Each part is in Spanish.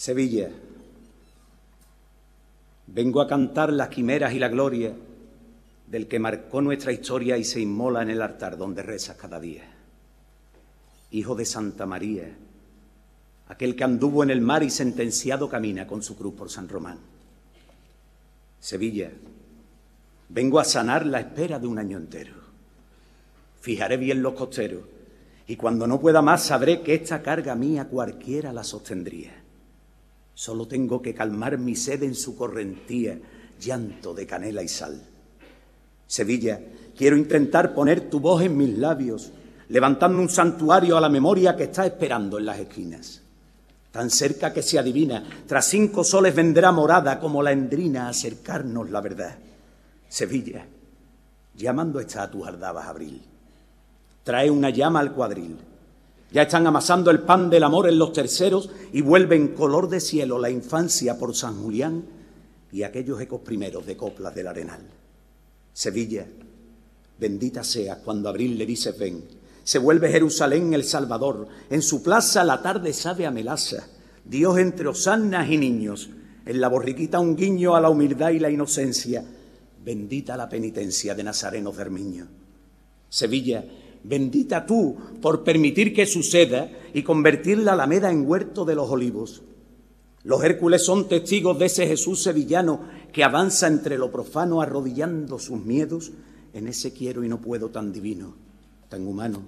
Sevilla, vengo a cantar las quimeras y la gloria del que marcó nuestra historia y se inmola en el altar donde rezas cada día. Hijo de Santa María, aquel que anduvo en el mar y sentenciado camina con su cruz por San Román. Sevilla, vengo a sanar la espera de un año entero. Fijaré bien los costeros y cuando no pueda más sabré que esta carga mía cualquiera la sostendría. Solo tengo que calmar mi sed en su correntía, llanto de canela y sal. Sevilla, quiero intentar poner tu voz en mis labios, levantando un santuario a la memoria que está esperando en las esquinas. Tan cerca que se adivina, tras cinco soles vendrá morada como la endrina a acercarnos la verdad. Sevilla, llamando está a tus ardabas abril. Trae una llama al cuadril. Ya están amasando el pan del amor en los terceros y vuelven color de cielo la infancia por San Julián y aquellos ecos primeros de coplas del arenal. Sevilla, bendita sea cuando abril le dice ven. Se vuelve Jerusalén el Salvador. En su plaza la tarde sabe a melaza. Dios entre osanas y niños. En la borriquita un guiño a la humildad y la inocencia. Bendita la penitencia de Nazareno Cermiño. Sevilla, bendita tú por permitir que suceda y convertir la Alameda en huerto de los olivos. Los Hércules son testigos de ese Jesús sevillano que avanza entre lo profano arrodillando sus miedos en ese quiero y no puedo tan divino, tan humano.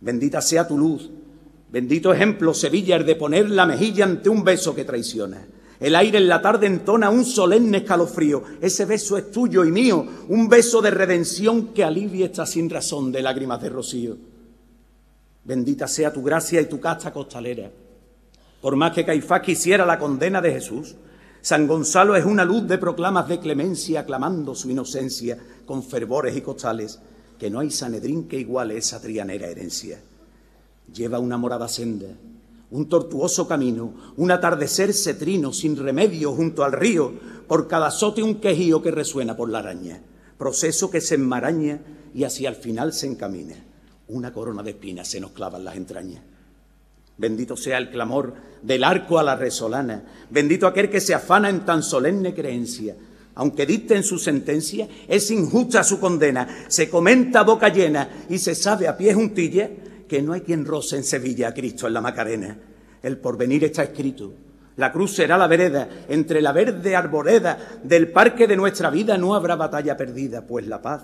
Bendita sea tu luz, bendito ejemplo, Sevilla, el de poner la mejilla ante un beso que traiciona. El aire en la tarde entona un solemne escalofrío. Ese beso es tuyo y mío, un beso de redención que alivie esta sin razón de lágrimas de rocío. Bendita sea tu gracia y tu casta costalera. Por más que Caifás quisiera la condena de Jesús, San Gonzalo es una luz de proclamas de clemencia, aclamando su inocencia con fervores y costales, que no hay Sanedrín que iguale esa trianera herencia. Lleva una morada senda, un tortuoso camino, un atardecer cetrino sin remedio junto al río, por cada sote un quejío que resuena por la araña, proceso que se enmaraña y hacia el final se encamina. Una corona de espinas se nos clava en las entrañas. Bendito sea el clamor del arco a la resolana, bendito aquel que se afana en tan solemne creencia. Aunque dicte en su sentencia, es injusta su condena, se comenta boca llena y se sabe a pie juntilla que no hay quien roce en Sevilla a Cristo en la Macarena. El porvenir está escrito. La cruz será la vereda, entre la verde arboleda del parque de nuestra vida no habrá batalla perdida, pues la paz,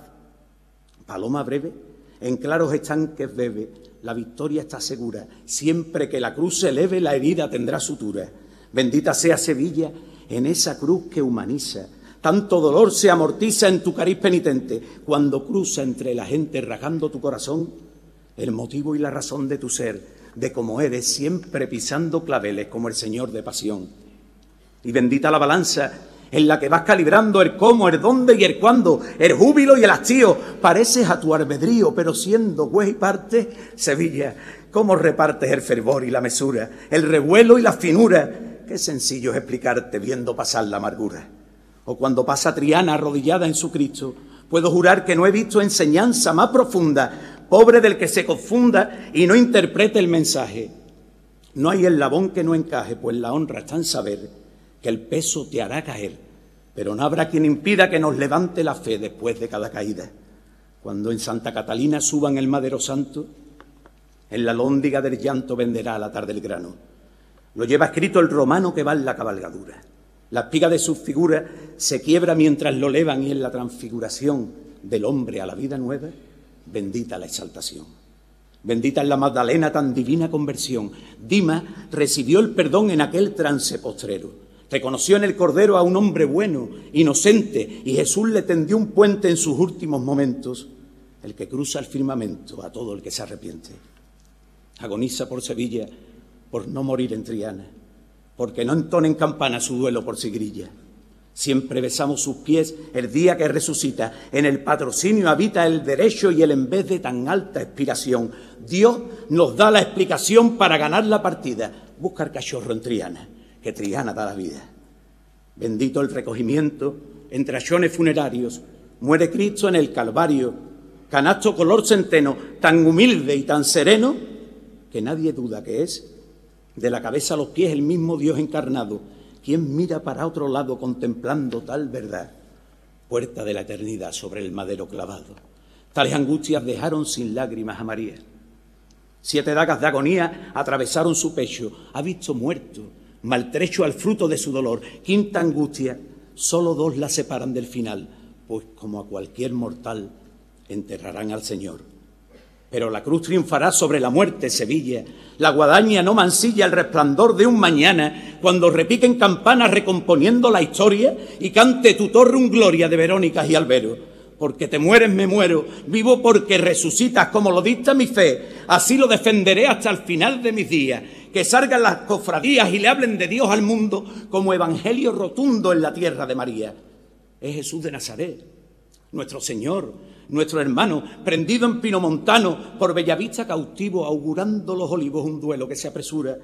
paloma breve, en claros estanques bebe, la victoria está segura, siempre que la cruz se eleve la herida tendrá sutura. Bendita sea Sevilla en esa cruz que humaniza, tanto dolor se amortiza en tu cariz penitente, cuando cruza entre la gente rasgando tu corazón el motivo y la razón de tu ser, de cómo eres, siempre pisando claveles como el Señor de pasión. Y bendita la balanza en la que vas calibrando el cómo, el dónde y el cuándo, el júbilo y el hastío. Pareces a tu albedrío, pero siendo juez y parte, Sevilla, cómo repartes el fervor y la mesura, el revuelo y la finura. Qué sencillo es explicarte viendo pasar la amargura. O cuando pasa Triana arrodillada en su Cristo, puedo jurar que no he visto enseñanza más profunda pobre del que se confunda y no interprete el mensaje. No hay eslabón que no encaje, pues la honra está en saber que el peso te hará caer, pero no habrá quien impida que nos levante la fe después de cada caída. Cuando en Santa Catalina suban el madero santo, en la lóndiga del llanto venderá a la tarde el grano. Lo lleva escrito el romano que va en la cabalgadura. La espiga de su figura se quiebra mientras lo levan y en la transfiguración del hombre a la vida nueva bendita la exaltación. Bendita es la Magdalena tan divina conversión. Dima recibió el perdón en aquel trance postrero. Reconoció en el Cordero a un hombre bueno, inocente, y Jesús le tendió un puente en sus últimos momentos, el que cruza el firmamento a todo el que se arrepiente. Agoniza por Sevilla por no morir en Triana, porque no entonen campana su duelo por Sigrilla Siempre besamos sus pies el día que resucita. En el patrocinio habita el derecho y el en vez de tan alta expiración. Dios nos da la explicación para ganar la partida. Buscar cachorro en Triana, que Triana da la vida. Bendito el recogimiento entre achones funerarios. Muere Cristo en el Calvario, canasto color centeno, tan humilde y tan sereno que nadie duda que es de la cabeza a los pies el mismo Dios encarnado, quien mira para otro lado contemplando tal verdad, puerta de la eternidad sobre el madero clavado. Tales angustias dejaron sin lágrimas a María. Siete dagas de agonía atravesaron su pecho, ha visto muerto, maltrecho al fruto de su dolor. Quinta angustia, solo dos la separan del final, pues como a cualquier mortal enterrarán al Señor pero la cruz triunfará sobre la muerte, Sevilla. La guadaña no mansilla el resplandor de un mañana cuando repiquen campanas recomponiendo la historia y cante tu torre un gloria de Verónicas y Albero. Porque te mueres, me muero, vivo porque resucitas como lo dicta mi fe. Así lo defenderé hasta el final de mis días. Que salgan las cofradías y le hablen de Dios al mundo como evangelio rotundo en la tierra de María. Es Jesús de Nazaret, nuestro Señor, nuestro hermano, prendido en Pino Montano, por Bellavista cautivo, augurando los olivos un duelo que se apresura.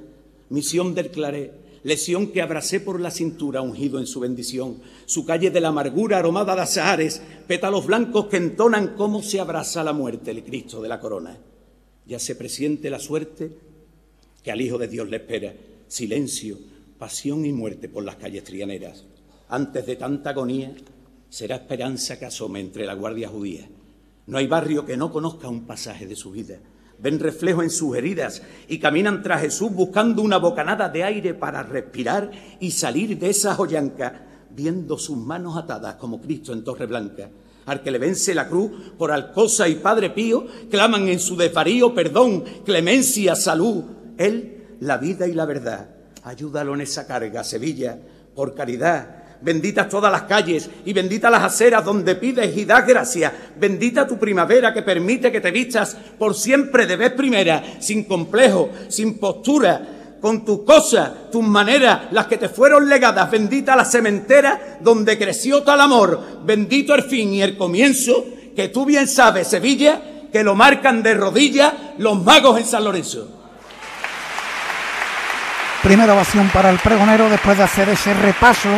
Misión del Claré, lesión que abracé por la cintura, ungido en su bendición. Su calle de la amargura aromada de azahares, pétalos blancos que entonan cómo se abraza la muerte, el Cristo de la corona. Ya se presiente la suerte que al Hijo de Dios le espera. Silencio, pasión y muerte por las calles trianeras. Antes de tanta agonía, será esperanza que asome entre la guardia judía. No hay barrio que no conozca un pasaje de su vida. Ven reflejo en sus heridas y caminan tras Jesús buscando una bocanada de aire para respirar y salir de esa joyanca, viendo sus manos atadas como Cristo en Torre Blanca. Al que le vence la cruz por Alcosa y Padre Pío, claman en su desvarío perdón, clemencia, salud. Él, la vida y la verdad. Ayúdalo en esa carga, Sevilla, por caridad, benditas todas las calles y benditas las aceras donde pides y das gracias. Bendita tu primavera que permite que te vistas por siempre de vez primera, sin complejo, sin postura, con tus cosas, tus maneras, las que te fueron legadas. Bendita la cementera donde creció tal amor. Bendito el fin y el comienzo, que tú bien sabes, Sevilla, que lo marcan de rodillas los magos en San Lorenzo. Primera ovación para el pregonero después de hacer ese repaso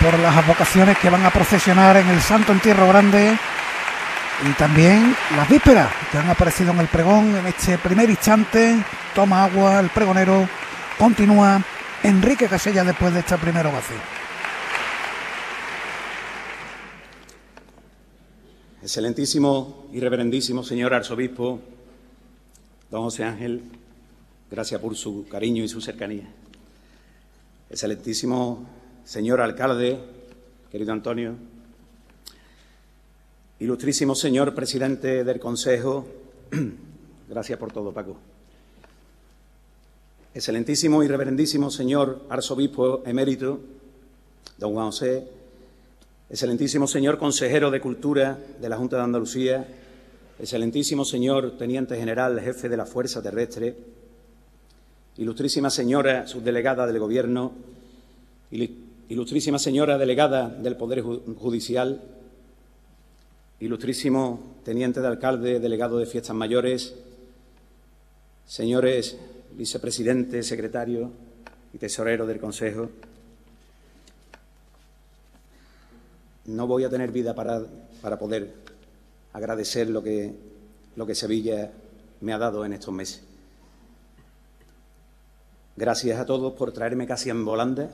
por las vocaciones que van a procesionar en el Santo Entierro Grande y también las vísperas que han aparecido en el pregón en este primer instante. Toma agua, el pregonero continúa. Enrique Casella después de esta primera ovación. Excelentísimo y reverendísimo señor arzobispo, don José Ángel, gracias por su cariño y su cercanía. Excelentísimo señor alcalde, querido Antonio, ilustrísimo señor presidente del Consejo, gracias por todo, Paco. Excelentísimo y reverendísimo señor arzobispo emérito, don Juan José, excelentísimo señor consejero de Cultura de la Junta de Andalucía, excelentísimo señor teniente general, jefe de la Fuerza Terrestre, ilustrísima señora subdelegada del Gobierno, Ilustrísima señora delegada del Poder Judicial, ilustrísimo teniente de alcalde, delegado de fiestas mayores, señores vicepresidente, secretario y tesorero del Consejo, no voy a tener vida para, para poder agradecer lo que, lo que Sevilla me ha dado en estos meses. Gracias a todos por traerme casi en volanda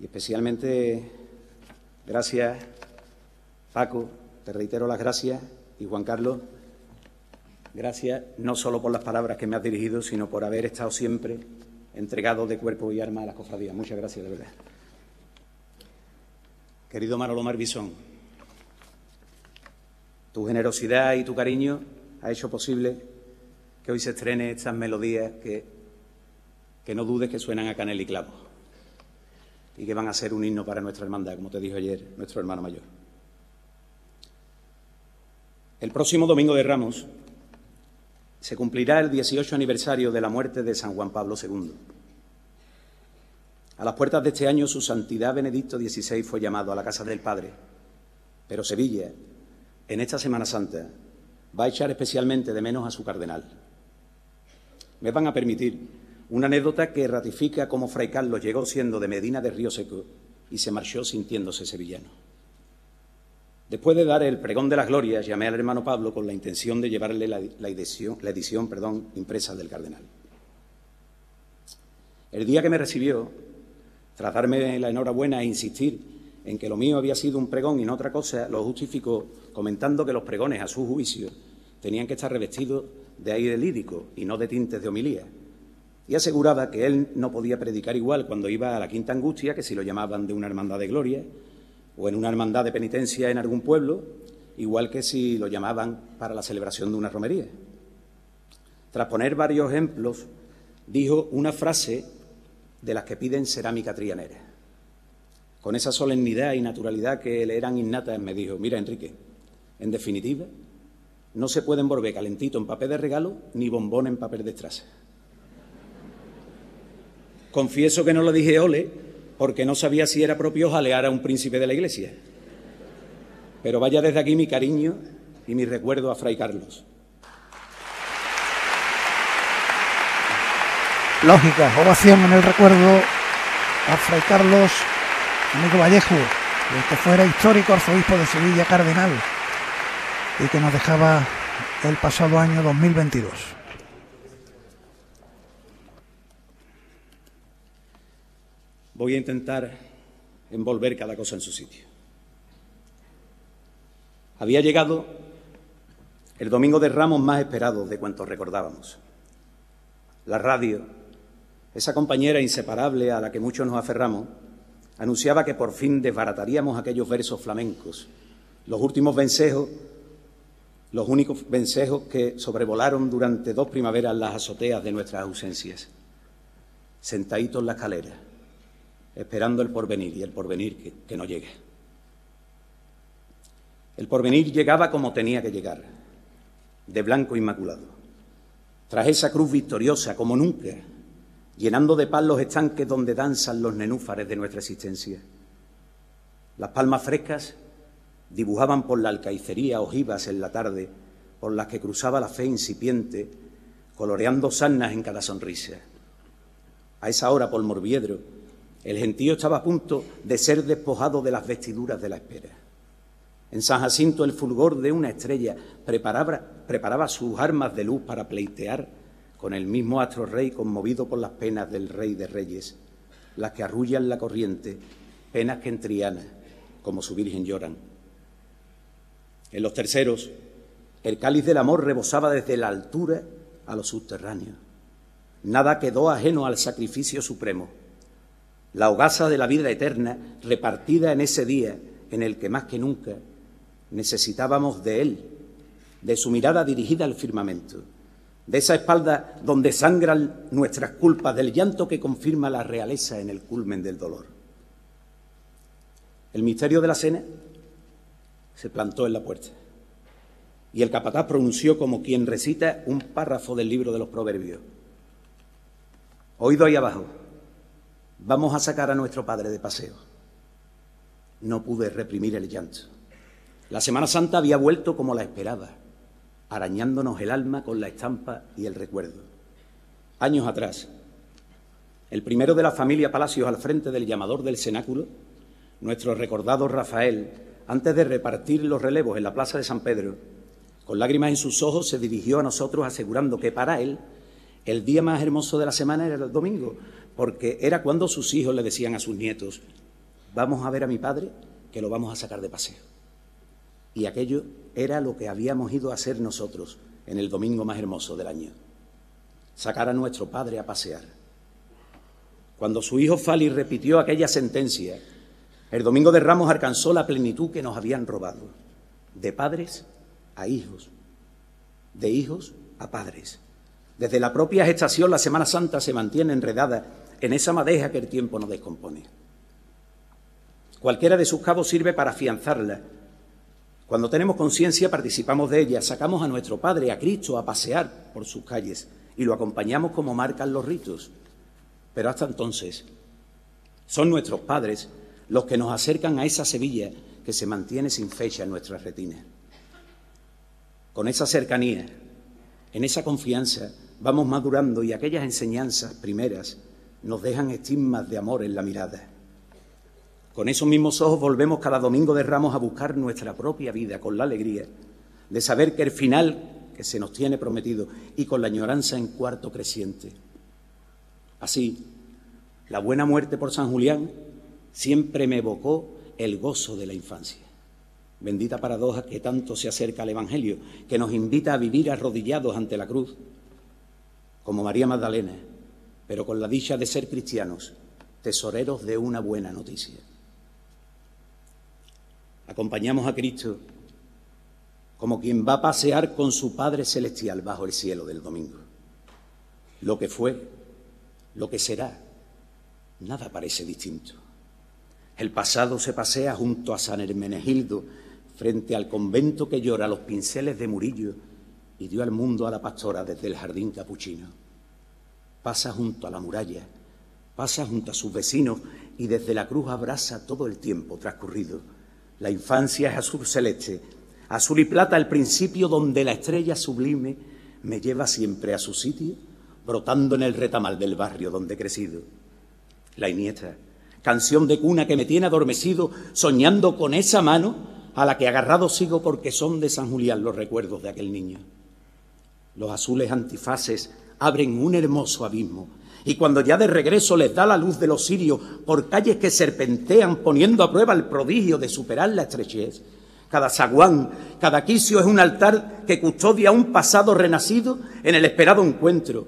y especialmente gracias, Paco, te reitero las gracias, y Juan Carlos, gracias no solo por las palabras que me has dirigido, sino por haber estado siempre entregado de cuerpo y alma a las cofradías. Muchas gracias, de verdad. Querido Manolo Marvisón, tu generosidad y tu cariño ha hecho posible que hoy se estrene estas melodías que, que no dudes que suenan a canel y clavo y que van a ser un himno para nuestra hermandad, como te dijo ayer nuestro hermano mayor. El próximo domingo de Ramos se cumplirá el 18 aniversario de la muerte de San Juan Pablo II. A las puertas de este año, su santidad Benedicto XVI fue llamado a la casa del Padre, pero Sevilla, en esta Semana Santa, va a echar especialmente de menos a su cardenal. Me van a permitir una anécdota que ratifica cómo Fray Carlos llegó siendo de Medina de Río Seco y se marchó sintiéndose sevillano. Después de dar el pregón de las glorias, llamé al hermano Pablo con la intención de llevarle la, edición, perdón, impresa del cardenal. El día que me recibió, tras darme la enhorabuena e insistir en que lo mío había sido un pregón y no otra cosa, lo justificó comentando que los pregones, a su juicio, tenían que estar revestidos de aire lírico y no de tintes de homilía. Y aseguraba que él no podía predicar igual cuando iba a la Quinta Angustia que si lo llamaban de una hermandad de gloria o en una hermandad de penitencia en algún pueblo, igual que si lo llamaban para la celebración de una romería. Tras poner varios ejemplos, dijo una frase de las que piden cerámica trianera. Con esa solemnidad y naturalidad que le eran innatas, me dijo, mira Enrique, en definitiva, no se puede envolver calentito en papel de regalo ni bombón en papel de estraza. Confieso que no lo dije ole porque no sabía si era propio jalear a un príncipe de la iglesia. Pero vaya desde aquí mi cariño y mi recuerdo a Fray Carlos. Lógica, ovación en el recuerdo a Fray Carlos Amigo Vallejo, el que fuera histórico arzobispo de Sevilla Cardenal y que nos dejaba el pasado año 2022. Voy a intentar envolver cada cosa en su sitio. Había llegado el domingo de Ramos más esperado de cuantos recordábamos. La radio, esa compañera inseparable a la que muchos nos aferramos, anunciaba que por fin desbarataríamos aquellos versos flamencos, los últimos vencejos, los únicos vencejos que sobrevolaron durante dos primaveras las azoteas de nuestras ausencias, sentaditos en la escalera, esperando el porvenir y el porvenir que, no llegue. El porvenir llegaba como tenía que llegar, de blanco inmaculado, tras esa cruz victoriosa como nunca llenando de paz los estanques donde danzan los nenúfares de nuestra existencia. Las palmas frescas dibujaban por la alcaicería ojivas en la tarde, por las que cruzaba la fe incipiente, coloreando sarnas en cada sonrisa. A esa hora, por Morviedro, el gentío estaba a punto de ser despojado de las vestiduras de la espera. En San Jacinto el fulgor de una estrella preparaba, sus armas de luz para pleitear con el mismo astro rey conmovido por las penas del rey de reyes, las que arrullan la corriente, penas que en Triana, como su Virgen lloran. En los terceros, el cáliz del amor rebosaba desde la altura a los subterráneos. Nada quedó ajeno al sacrificio supremo. La hogaza de la vida eterna repartida en ese día en el que más que nunca necesitábamos de Él, de su mirada dirigida al firmamento de esa espalda donde sangran nuestras culpas, del llanto que confirma la realeza en el culmen del dolor. El misterio de la cena se plantó en la puerta y el capataz pronunció como quien recita un párrafo del libro de los proverbios. Oído ahí abajo, vamos a sacar a nuestro padre de paseo. No pude reprimir el llanto. La Semana Santa había vuelto como la esperaba arañándonos el alma con la estampa y el recuerdo. Años atrás, el primero de la familia Palacios al frente del llamador del cenáculo, nuestro recordado Rafael, antes de repartir los relevos en la plaza de San Pedro, con lágrimas en sus ojos se dirigió a nosotros asegurando que para él el día más hermoso de la semana era el domingo, porque era cuando sus hijos le decían a sus nietos, vamos a ver a mi padre, que lo vamos a sacar de paseo. Y aquello era lo que habíamos ido a hacer nosotros en el domingo más hermoso del año, sacar a nuestro padre a pasear. Cuando su hijo Fali repitió aquella sentencia, el domingo de Ramos alcanzó la plenitud que nos habían robado, de padres a hijos, de hijos a padres. Desde la propia gestación la Semana Santa se mantiene enredada en esa madeja que el tiempo no descompone. Cualquiera de sus cabos sirve para afianzarla cuando tenemos conciencia, participamos de ella, sacamos a nuestro Padre, a Cristo, a pasear por sus calles y lo acompañamos como marcan los ritos. Pero hasta entonces, son nuestros padres los que nos acercan a esa Sevilla que se mantiene sin fecha en nuestra retina. Con esa cercanía, en esa confianza, vamos madurando y aquellas enseñanzas primeras nos dejan estigmas de amor en la mirada. Con esos mismos ojos volvemos cada domingo de ramos a buscar nuestra propia vida con la alegría de saber que el final que se nos tiene prometido y con la añoranza en cuarto creciente. Así, La buena muerte por San Julián siempre me evocó el gozo de la infancia. Bendita paradoja que tanto se acerca al Evangelio, que nos invita a vivir arrodillados ante la cruz, como María Magdalena, pero con la dicha de ser cristianos, tesoreros de una buena noticia. Acompañamos a Cristo como quien va a pasear con su Padre Celestial bajo el cielo del domingo. Lo que fue, lo que será, nada parece distinto. El pasado se pasea junto a San Hermenegildo, frente al convento que llora los pinceles de Murillo y dio al mundo a la pastora desde el jardín capuchino. Pasa junto a la muralla, pasa junto a sus vecinos y desde la cruz abraza todo el tiempo transcurrido. La infancia es azul celeste, azul y plata el principio donde la estrella sublime me lleva siempre a su sitio, brotando en el retamal del barrio donde he crecido. La Iniesta, canción de cuna que me tiene adormecido, soñando con esa mano a la que agarrado sigo porque son de San Julián los recuerdos de aquel niño. Los azules antifaces abren un hermoso abismo. Y cuando ya de regreso les da la luz de los sirios por calles que serpentean poniendo a prueba el prodigio de superar la estrechez, cada zaguán, cada quicio es un altar que custodia un pasado renacido en el esperado encuentro.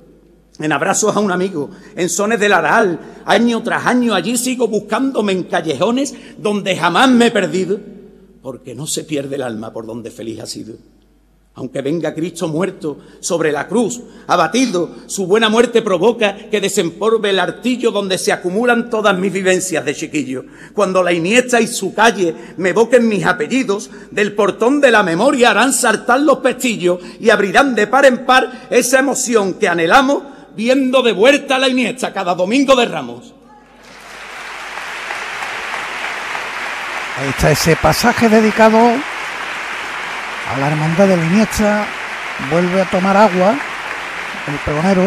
En abrazos a un amigo, en sones del aral, año tras año allí sigo buscándome en callejones donde jamás me he perdido, porque no se pierde el alma por donde feliz ha sido aunque venga Cristo muerto sobre la cruz, abatido, su buena muerte provoca que desempolve el artillo donde se acumulan todas mis vivencias de chiquillo. Cuando la Iniesta y su calle me evoquen mis apellidos, del portón de la memoria harán saltar los pestillos y abrirán de par en par esa emoción que anhelamos viendo de vuelta la Iniesta cada domingo de Ramos. Ahí está ese pasaje dedicado a la hermandad de la Iniesta, vuelve a tomar agua el pregonero.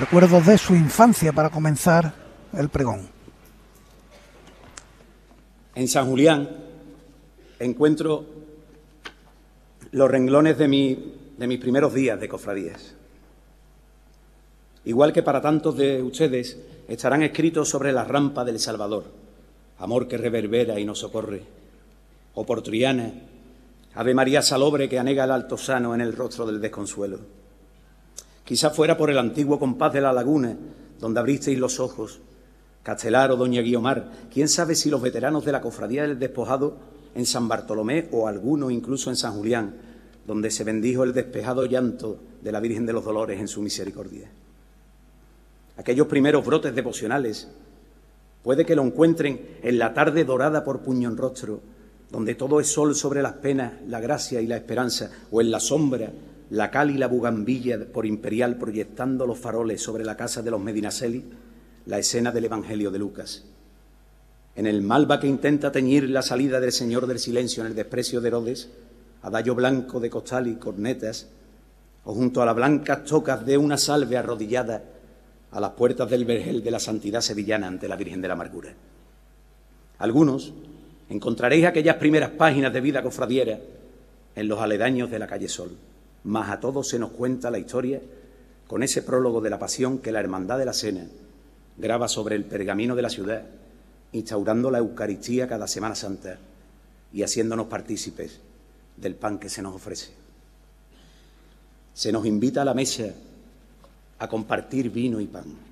Recuerdos de su infancia para comenzar el pregón. En San Julián encuentro los renglones de, mi, de mis primeros días de cofradías. Igual que para tantos de ustedes, estarán escritos sobre la rampa del Salvador, amor que reverbera y nos socorre o por Triana, Ave María Salobre que anega el altosano en el rostro del desconsuelo. Quizá fuera por el antiguo compás de la laguna, donde abristeis los ojos, Castelar o Doña Guiomar, quién sabe si los veteranos de la cofradía del despojado en San Bartolomé o alguno incluso en San Julián, donde se bendijo el despejado llanto de la Virgen de los Dolores en su misericordia. Aquellos primeros brotes devocionales puede que lo encuentren en la tarde dorada por puñón rostro donde todo es sol sobre las penas, la gracia y la esperanza, o en la sombra, la cal y la bugambilla por imperial proyectando los faroles sobre la casa de los Medinaceli, la escena del Evangelio de Lucas. En el malva que intenta teñir la salida del Señor del Silencio en el desprecio de Herodes, adallo blanco de costal y cornetas, o junto a las blancas tocas de una salve arrodillada a las puertas del vergel de la santidad sevillana ante la Virgen de la Amargura. Algunos, Encontraréis aquellas primeras páginas de vida cofradiera en los aledaños de la calle Sol. Mas a todos se nos cuenta la historia con ese prólogo de la pasión que la Hermandad de la Cena graba sobre el pergamino de la ciudad, instaurando la Eucaristía cada Semana Santa y haciéndonos partícipes del pan que se nos ofrece. Se nos invita a la mesa a compartir vino y pan.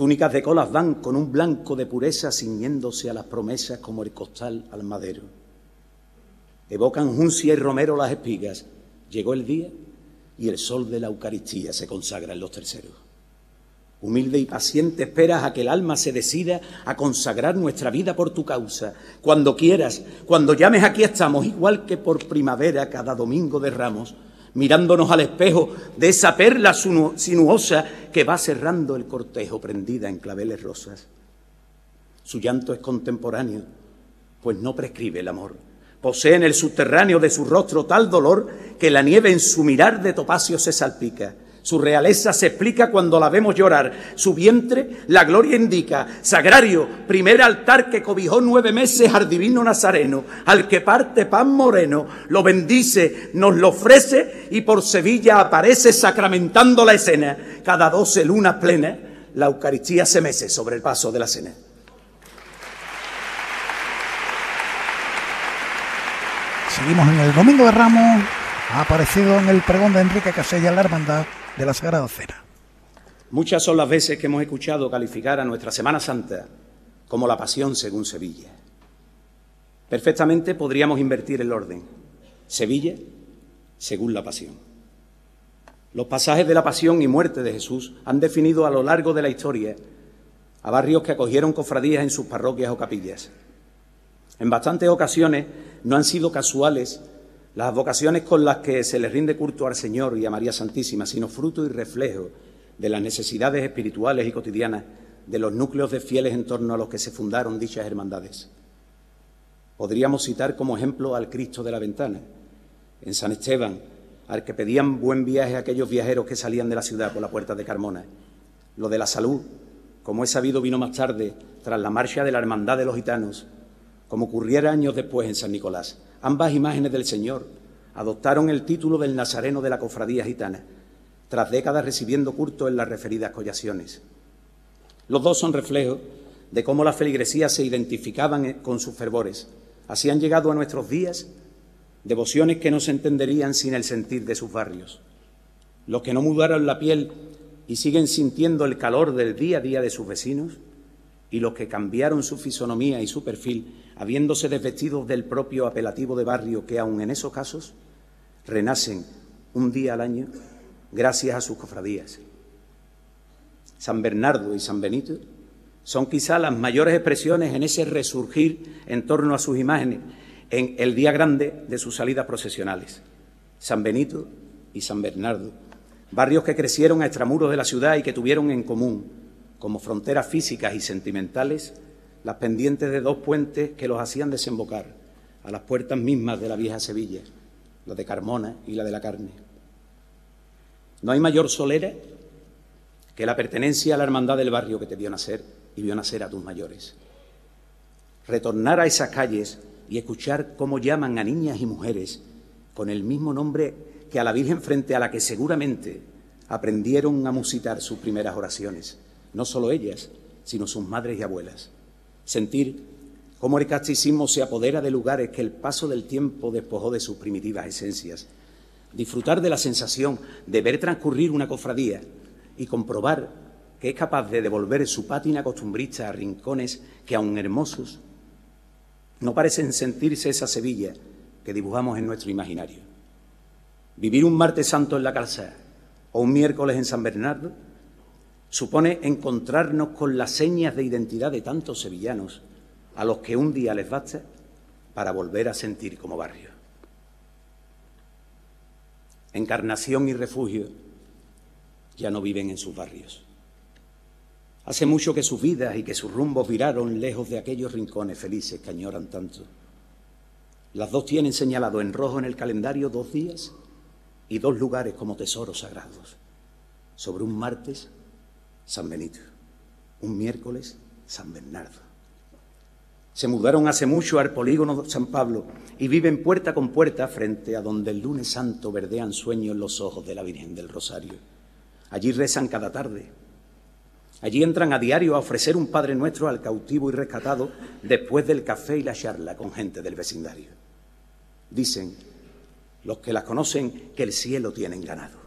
Túnicas de colas van con un blanco de pureza ciñéndose a las promesas como el costal al madero. Evocan juncia y romero las espigas. Llegó el día y el sol de la Eucaristía se consagra en los terceros. Humilde y paciente esperas a que el alma se decida a consagrar nuestra vida por tu causa. Cuando quieras, cuando llames, aquí estamos, igual que por primavera cada domingo de ramos mirándonos al espejo de esa perla sinuosa que va cerrando el cortejo prendida en claveles rosas. Su llanto es contemporáneo, pues no prescribe el amor. Posee en el subterráneo de su rostro tal dolor que la nieve en su mirar de topacio se salpica. Su realeza se explica cuando la vemos llorar. Su vientre, la gloria indica. Sagrario, primer altar que cobijó nueve meses al divino Nazareno, al que parte pan moreno, lo bendice, nos lo ofrece y por Sevilla aparece sacramentando la escena. Cada doce lunas plenas, la Eucaristía se mece sobre el paso de la cena. Seguimos en el Domingo de Ramos. Ha aparecido en el pregón de Enrique Casella la hermandad de la Sagrada Cena. Muchas son las veces que hemos escuchado calificar a nuestra Semana Santa como la pasión según Sevilla. Perfectamente podríamos invertir el orden. Sevilla según la pasión. Los pasajes de la pasión y muerte de Jesús han definido a lo largo de la historia a barrios que acogieron cofradías en sus parroquias o capillas. En bastantes ocasiones no han sido casuales las vocaciones con las que se le rinde culto al Señor y a María Santísima, sino fruto y reflejo de las necesidades espirituales y cotidianas de los núcleos de fieles en torno a los que se fundaron dichas hermandades. Podríamos citar como ejemplo al Cristo de la Ventana, en San Esteban, al que pedían buen viaje aquellos viajeros que salían de la ciudad por la puerta de Carmona. Lo de la salud, como he sabido, vino más tarde, tras la marcha de la Hermandad de los Gitanos, como ocurriera años después en San Nicolás. Ambas imágenes del Señor adoptaron el título del Nazareno de la Cofradía Gitana, tras décadas recibiendo culto en las referidas collaciones. Los dos son reflejos de cómo las feligresías se identificaban con sus fervores. Así han llegado a nuestros días devociones que no se entenderían sin el sentir de sus barrios. Los que no mudaron la piel y siguen sintiendo el calor del día a día de sus vecinos, y los que cambiaron su fisonomía y su perfil habiéndose desvestido del propio apelativo de barrio que aun en esos casos renacen un día al año gracias a sus cofradías. San Bernardo y San Benito son quizá las mayores expresiones en ese resurgir en torno a sus imágenes en el día grande de sus salidas procesionales. San Benito y San Bernardo, barrios que crecieron a extramuros de la ciudad y que tuvieron en común, como fronteras físicas y sentimentales, las pendientes de dos puentes que los hacían desembocar a las puertas mismas de la vieja Sevilla, la de Carmona y la de la Carne. No hay mayor solera que la pertenencia a la hermandad del barrio que te vio nacer y vio nacer a tus mayores. Retornar a esas calles y escuchar cómo llaman a niñas y mujeres con el mismo nombre que a la Virgen frente a la que seguramente aprendieron a musitar sus primeras oraciones, no solo ellas, sino sus madres y abuelas sentir cómo el casticismo se apodera de lugares que el paso del tiempo despojó de sus primitivas esencias, disfrutar de la sensación de ver transcurrir una cofradía y comprobar que es capaz de devolver su pátina costumbrista a rincones que, aun hermosos, no parecen sentirse esa Sevilla que dibujamos en nuestro imaginario. Vivir un martes santo en la calzada o un miércoles en San Bernardo supone encontrarnos con las señas de identidad de tantos sevillanos a los que un día les basta para volver a sentir como barrio. Encarnación y refugio ya no viven en sus barrios. Hace mucho que sus vidas y que sus rumbos viraron lejos de aquellos rincones felices que añoran tanto. Las dos tienen señalado en rojo en el calendario dos días y dos lugares como tesoros sagrados. Sobre un martes San Benito. Un miércoles, San Bernardo. Se mudaron hace mucho al polígono San Pablo y viven puerta con puerta frente a donde el lunes santo verdean sueños los ojos de la Virgen del Rosario. Allí rezan cada tarde. Allí entran a diario a ofrecer un Padre Nuestro al cautivo y rescatado después del café y la charla con gente del vecindario. Dicen los que las conocen que el cielo tienen ganado.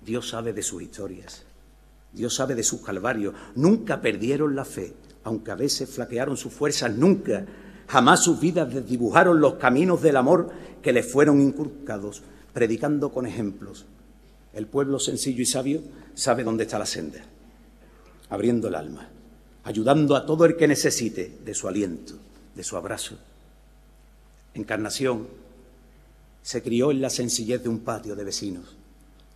Dios sabe de sus historias. Dios sabe de sus calvarios. Nunca perdieron la fe, aunque a veces flaquearon sus fuerzas, nunca, jamás sus vidas desdibujaron los caminos del amor que les fueron inculcados, predicando con ejemplos. El pueblo sencillo y sabio sabe dónde está la senda, abriendo el alma, ayudando a todo el que necesite de su aliento, de su abrazo. Encarnación se crió en la sencillez de un patio de vecinos,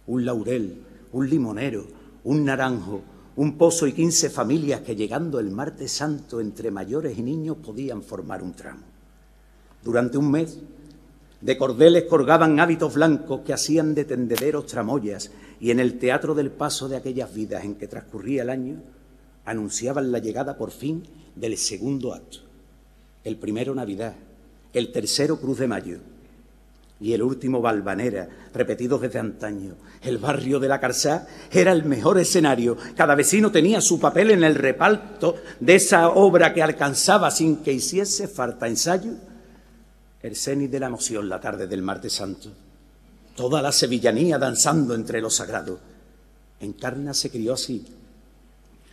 un laurel, un limonero, un naranjo, un pozo y quince familias que llegando el martes santo entre mayores y niños podían formar un tramo. Durante un mes, De cordeles colgaban hábitos blancos que hacían de tendederos tramoyas y en el teatro del paso de aquellas vidas en que transcurría el año anunciaban la llegada por fin del segundo acto. El primero Navidad, el tercero Cruz de Mayo y el último Balvanera, repetidos desde antaño. El barrio de la Carzá era el mejor escenario. Cada vecino tenía su papel en el reparto de esa obra que alcanzaba sin que hiciese falta ensayo. El cenit de la emoción la tarde del martes santo. Toda la sevillanía danzando entre los sagrados. Encarna se crió así,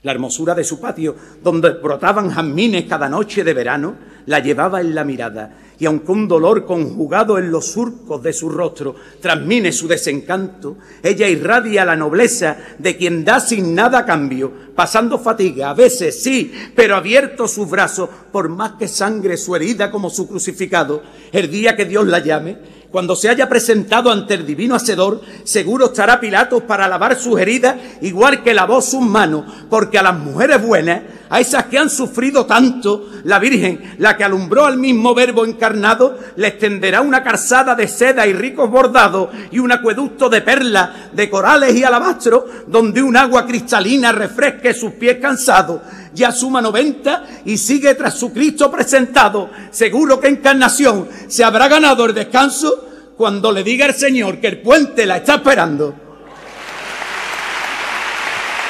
la hermosura de su patio, donde brotaban jazmines cada noche de verano, la llevaba en la mirada, y aunque un dolor conjugado en los surcos de su rostro transmine su desencanto, ella irradia la nobleza de quien da sin nada cambio, pasando fatiga, a veces sí, pero abierto sus brazos, por más que sangre su herida como su crucificado, el día que Dios la llame, cuando se haya presentado ante el divino Hacedor, seguro estará Pilatos para lavar sus heridas, igual que lavó sus manos, porque a las mujeres buenas, a esas que han sufrido tanto, la Virgen, la que alumbró al mismo verbo encarnado, le extenderá una calzada de seda y ricos bordados y un acueducto de perlas, de corales y alabastro, donde un agua cristalina refresque sus pies cansados ya suma 90 y sigue tras su Cristo presentado. Seguro que encarnación se habrá ganado el descanso cuando le diga el Señor que el puente la está esperando.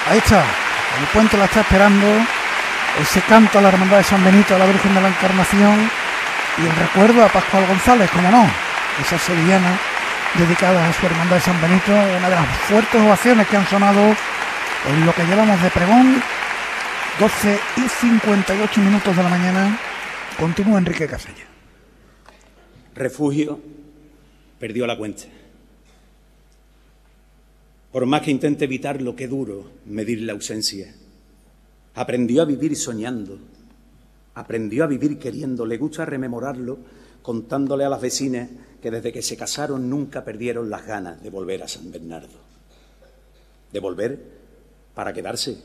Ahí está, el puente la está esperando. Ese canto a la Hermandad de San Benito, a la Virgen de la Encarnación y el recuerdo a Pascual González, como no, esa sevillana dedicada a su Hermandad de San Benito, una de las fuertes ovaciones que han sonado en lo que llevamos de pregón 12 y 58 minutos de la mañana. Continúa Enrique Casella. Refugio perdió la cuenta. Por más que intente evitarlo, qué duro medir la ausencia. Aprendió a vivir soñando. Aprendió a vivir queriendo. Le gusta rememorarlo contándole a las vecinas que desde que se casaron nunca perdieron las ganas de volver a San Bernardo. De volver para quedarse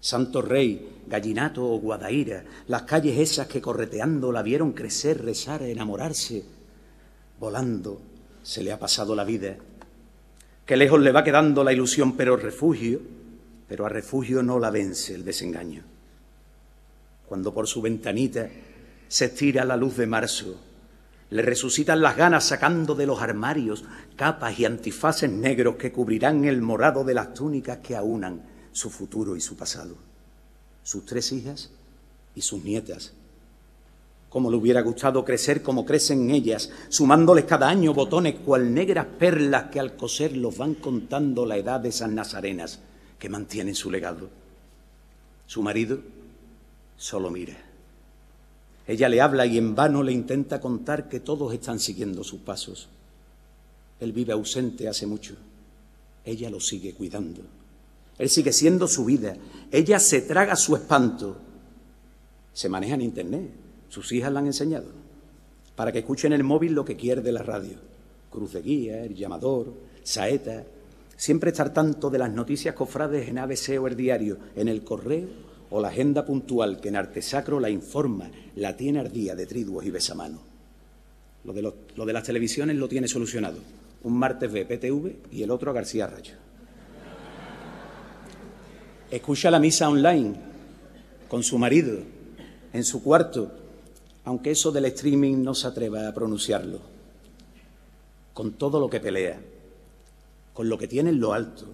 Santo Rey, Gallinato o Guadaira, las calles esas que correteando la vieron crecer, rezar, enamorarse, volando, se le ha pasado la vida. Que lejos le va quedando la ilusión, pero refugio, pero a refugio no la vence el desengaño. Cuando por su ventanita se estira la luz de marzo, le resucitan las ganas sacando de los armarios capas y antifaces negros que cubrirán el morado de las túnicas que aunan su futuro y su pasado, sus tres hijas y sus nietas. Como le hubiera gustado crecer como crecen ellas, sumándoles cada año botones cual negras perlas que al coserlos van contando la edad de esas nazarenas que mantienen su legado. Su marido solo mira. Ella le habla y en vano le intenta contar que todos están siguiendo sus pasos. Él vive ausente hace mucho. Ella lo sigue cuidando. Él sigue siendo su vida. Ella se traga su espanto. Se maneja en Internet. Sus hijas la han enseñado. Para que escuchen en el móvil lo que quiere de la radio. Cruz de Guía, El Llamador, Saeta. Siempre estar tanto de las noticias cofrades en ABC o el diario, en el correo o la agenda puntual que en Artesacro la informa, la tiene ardía de triduos y besamanos. Lo de, lo de las televisiones lo tiene solucionado. Un martes ve PTV y el otro a García Rayo. Escucha la misa online con su marido en su cuarto, aunque eso del streaming no se atreva a pronunciarlo. Con todo lo que pelea, con lo que tiene en lo alto,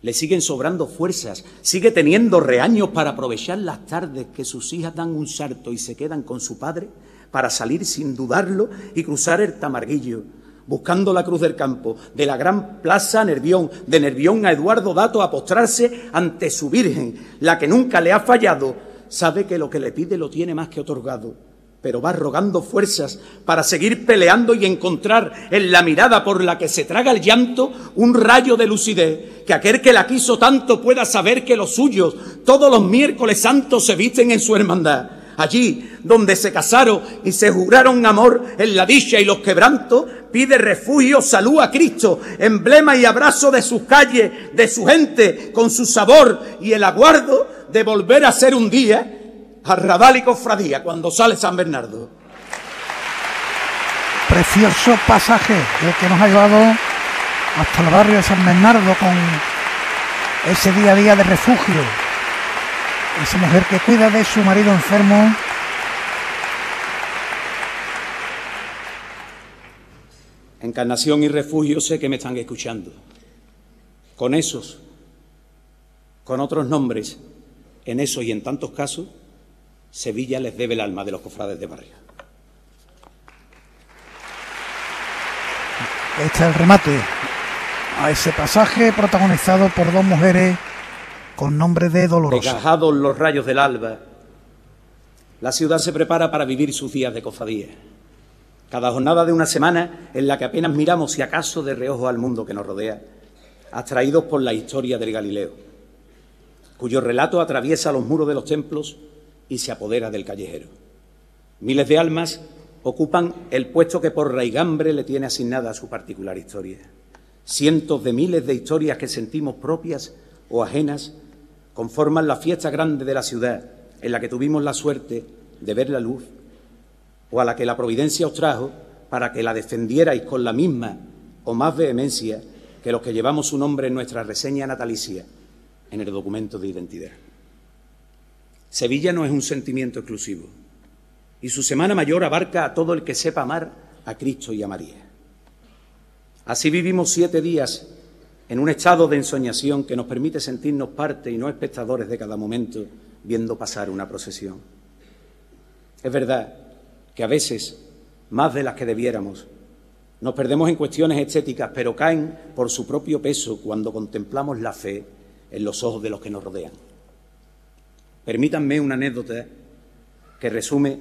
le siguen sobrando fuerzas, sigue teniendo reaños para aprovechar las tardes que sus hijas dan un salto y se quedan con su padre para salir sin dudarlo y cruzar el tamarguillo buscando la cruz del campo, de la gran plaza Nervión, de Nervión a Eduardo Dato a postrarse ante su Virgen, la que nunca le ha fallado, sabe que lo que le pide lo tiene más que otorgado, pero va rogando fuerzas para seguir peleando y encontrar en la mirada por la que se traga el llanto un rayo de lucidez, que aquel que la quiso tanto pueda saber que los suyos todos los miércoles santos se visten en su hermandad. Allí donde se casaron y se juraron amor en la dicha y los quebrantos, pide refugio, salud a Cristo, emblema y abrazo de sus calles, de su gente, con su sabor y el aguardo de volver a ser un día arrabal y cofradía cuando sale San Bernardo. precioso pasaje el que nos ha llevado hasta el barrio de San Bernardo con ese día a día de refugio. Esa mujer que cuida de su marido enfermo. Encarnación y refugio sé que me están escuchando. Con esos, con otros nombres, en eso y en tantos casos, Sevilla les debe el alma de los cofrades de barrio. Este es el remate a ese pasaje protagonizado por dos mujeres con nombre de Dolorosa. Desgajados los rayos del alba, la ciudad se prepara para vivir sus días de cofradía. Cada jornada de una semana en la que apenas miramos si acaso de reojo al mundo que nos rodea, atraídos por la historia del Galileo, cuyo relato atraviesa los muros de los templos y se apodera del callejero. Miles de almas ocupan el puesto que por raigambre le tiene asignada a su particular historia. Cientos de miles de historias que sentimos propias o ajenas conforman la fiesta grande de la ciudad en la que tuvimos la suerte de ver la luz o a la que la providencia os trajo para que la defendierais con la misma o más vehemencia que los que llevamos su nombre en nuestra reseña natalicia en el documento de identidad. Sevilla no es un sentimiento exclusivo y su Semana Mayor abarca a todo el que sepa amar a Cristo y a María. Así vivimos siete días en un estado de ensoñación que nos permite sentirnos parte y no espectadores de cada momento viendo pasar una procesión. Es verdad que a veces, más de las que debiéramos, nos perdemos en cuestiones estéticas, pero caen por su propio peso cuando contemplamos la fe en los ojos de los que nos rodean. Permítanme una anécdota que resume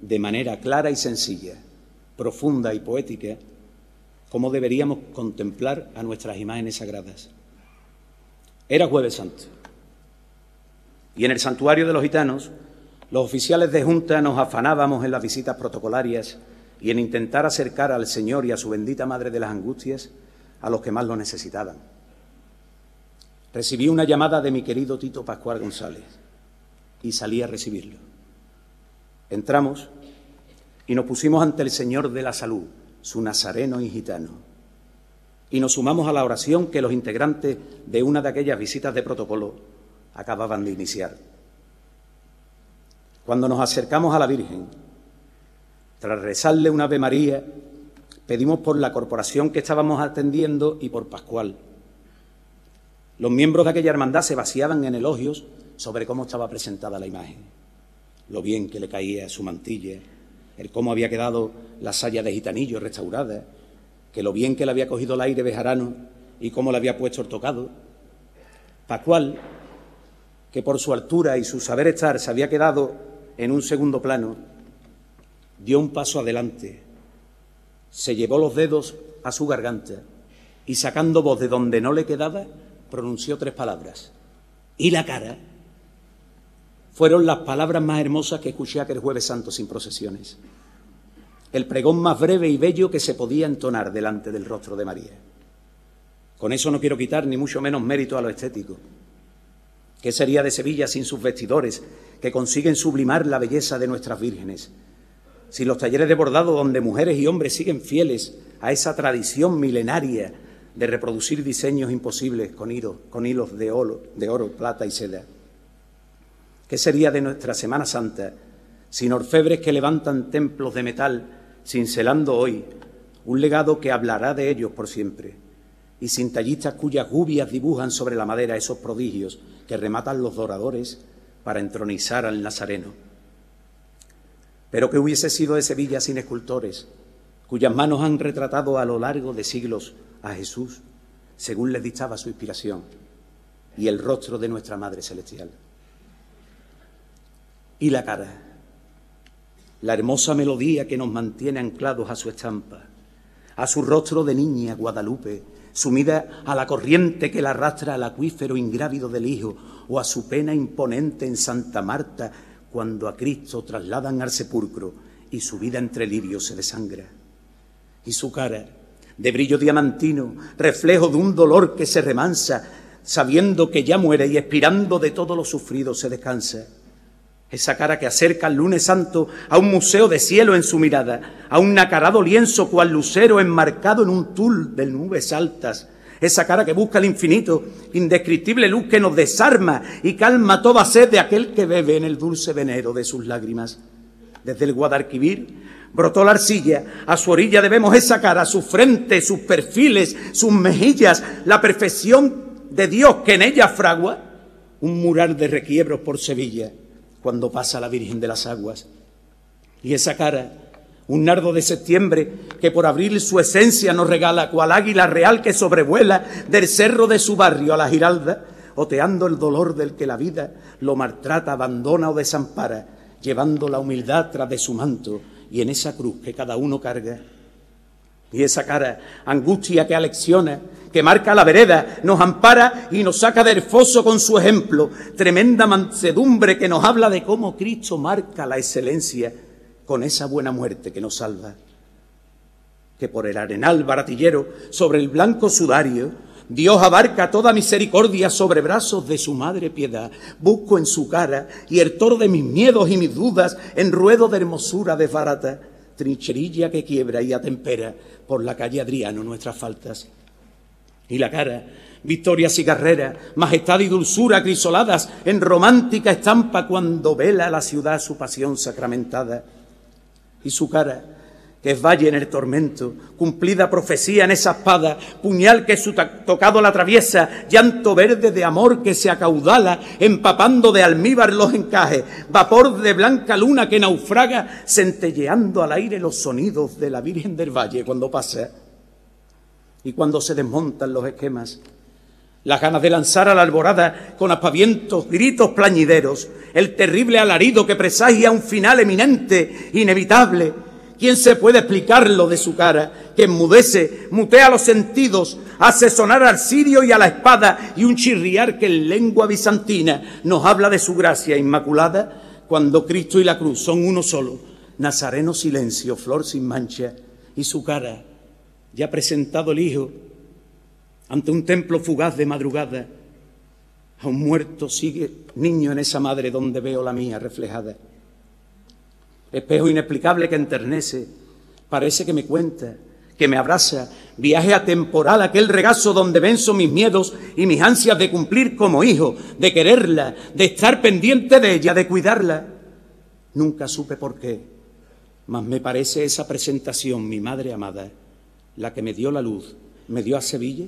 de manera clara y sencilla, profunda y poética cómo deberíamos contemplar a nuestras imágenes sagradas. Era jueves santo y en el santuario de los gitanos los oficiales de junta nos afanábamos en las visitas protocolarias y en intentar acercar al Señor y a su bendita Madre de las Angustias a los que más lo necesitaban. Recibí una llamada de mi querido Tito Pascual González y salí a recibirlo. Entramos y nos pusimos ante el Señor de la Salud, su nazareno y gitano. Y nos sumamos a la oración que los integrantes de una de aquellas visitas de protocolo acababan de iniciar. Cuando nos acercamos a la Virgen, tras rezarle una Ave María, pedimos por la corporación que estábamos atendiendo y por Pascual. Los miembros de aquella hermandad se vaciaban en elogios sobre cómo estaba presentada la imagen, lo bien que le caía su mantilla, el cómo había quedado la saya de gitanillo restaurada, que lo bien que le había cogido el aire bejarano y cómo le había puesto el tocado. Pascual, que por su altura y su saber estar se había quedado en un segundo plano, dio un paso adelante, se llevó los dedos a su garganta y sacando voz de donde no le quedaba, pronunció tres palabras. Y la cara fueron las palabras más hermosas que escuché aquel jueves santo sin procesiones. El pregón más breve y bello que se podía entonar delante del rostro de María. Con eso no quiero quitar ni mucho menos mérito a lo estético. ¿Qué sería de Sevilla sin sus vestidores que consiguen sublimar la belleza de nuestras vírgenes? Sin los talleres de bordado donde mujeres y hombres siguen fieles a esa tradición milenaria de reproducir diseños imposibles con, con hilos de oro, de oro, plata y seda. ¿Qué sería de nuestra Semana Santa sin orfebres que levantan templos de metal, cincelando hoy un legado que hablará de ellos por siempre, y sin tallistas cuyas gubias dibujan sobre la madera esos prodigios que rematan los doradores para entronizar al Nazareno? Pero que hubiese sido de Sevilla sin escultores, cuyas manos han retratado a lo largo de siglos a Jesús, según les dictaba su inspiración, y el rostro de nuestra Madre Celestial y la cara, la hermosa melodía que nos mantiene anclados a su estampa, a su rostro de niña Guadalupe, sumida a la corriente que la arrastra al acuífero ingrávido del Hijo, o a su pena imponente en Santa Marta, cuando a Cristo trasladan al sepulcro y su vida entre lirios se desangra. Y su cara, de brillo diamantino, reflejo de un dolor que se remansa, sabiendo que ya muere y expirando de todo lo sufrido se descansa esa cara que acerca al lunes santo a un museo de cielo en su mirada, a un nacarado lienzo cual lucero enmarcado en un tul de nubes altas, esa cara que busca el infinito, indescriptible luz que nos desarma y calma toda sed de aquel que bebe en el dulce venero de sus lágrimas. Desde el Guadalquivir brotó la arcilla, a su orilla debemos esa cara, su frente, sus perfiles, sus mejillas, la perfección de Dios que en ella fragua, un mural de requiebros por Sevilla, cuando pasa la Virgen de las Aguas. Y esa cara, un nardo de septiembre que por abril su esencia nos regala, cual águila real que sobrevuela del cerro de su barrio a la giralda, oteando el dolor del que la vida lo maltrata, abandona o desampara, llevando la humildad tras de su manto y en esa cruz que cada uno carga. Y esa cara, angustia que alecciona, que marca la vereda, nos ampara y nos saca del foso con su ejemplo, tremenda mansedumbre que nos habla de cómo Cristo marca la excelencia con esa buena muerte que nos salva. Que por el arenal baratillero, sobre el blanco sudario, Dios abarca toda misericordia sobre brazos de su madre piedad. Busco en su cara y el toro de mis miedos y mis dudas en ruedo de hermosura desbarata, trincherilla que quiebra y atempera por la calle Adriano nuestras faltas. Y la cara victoria cigarrera, majestad y dulzura crisoladas en romántica estampa cuando vela la ciudad su pasión sacramentada y su cara, que es valle en el tormento, cumplida profecía en esa espada, puñal que su tocado la atraviesa, llanto verde de amor que se acaudala, empapando de almíbar los encajes, vapor de blanca luna que naufraga, centelleando al aire los sonidos de la Virgen del Valle cuando pasa. Y cuando se desmontan los esquemas, las ganas de lanzar a la alborada con aspavientos, gritos plañideros, el terrible alarido que presagia un final eminente, inevitable. ¿Quién se puede explicar lo de su cara, que enmudece, mutea los sentidos, hace sonar al sirio y a la espada y un chirriar que en lengua bizantina nos habla de su gracia inmaculada, cuando Cristo y la cruz son uno solo, nazareno silencio, flor sin mancha, y su cara, ya presentado el Hijo, ante un templo fugaz de madrugada, a un muerto sigue niño en esa madre donde veo la mía reflejada. Espejo inexplicable que enternece, parece que me cuenta, que me abraza, viaje atemporal aquel regazo donde venzo mis miedos y mis ansias de cumplir como hijo, de quererla, de estar pendiente de ella, de cuidarla. Nunca supe por qué, mas me parece esa presentación, mi madre amada, la que me dio la luz, me dio a Sevilla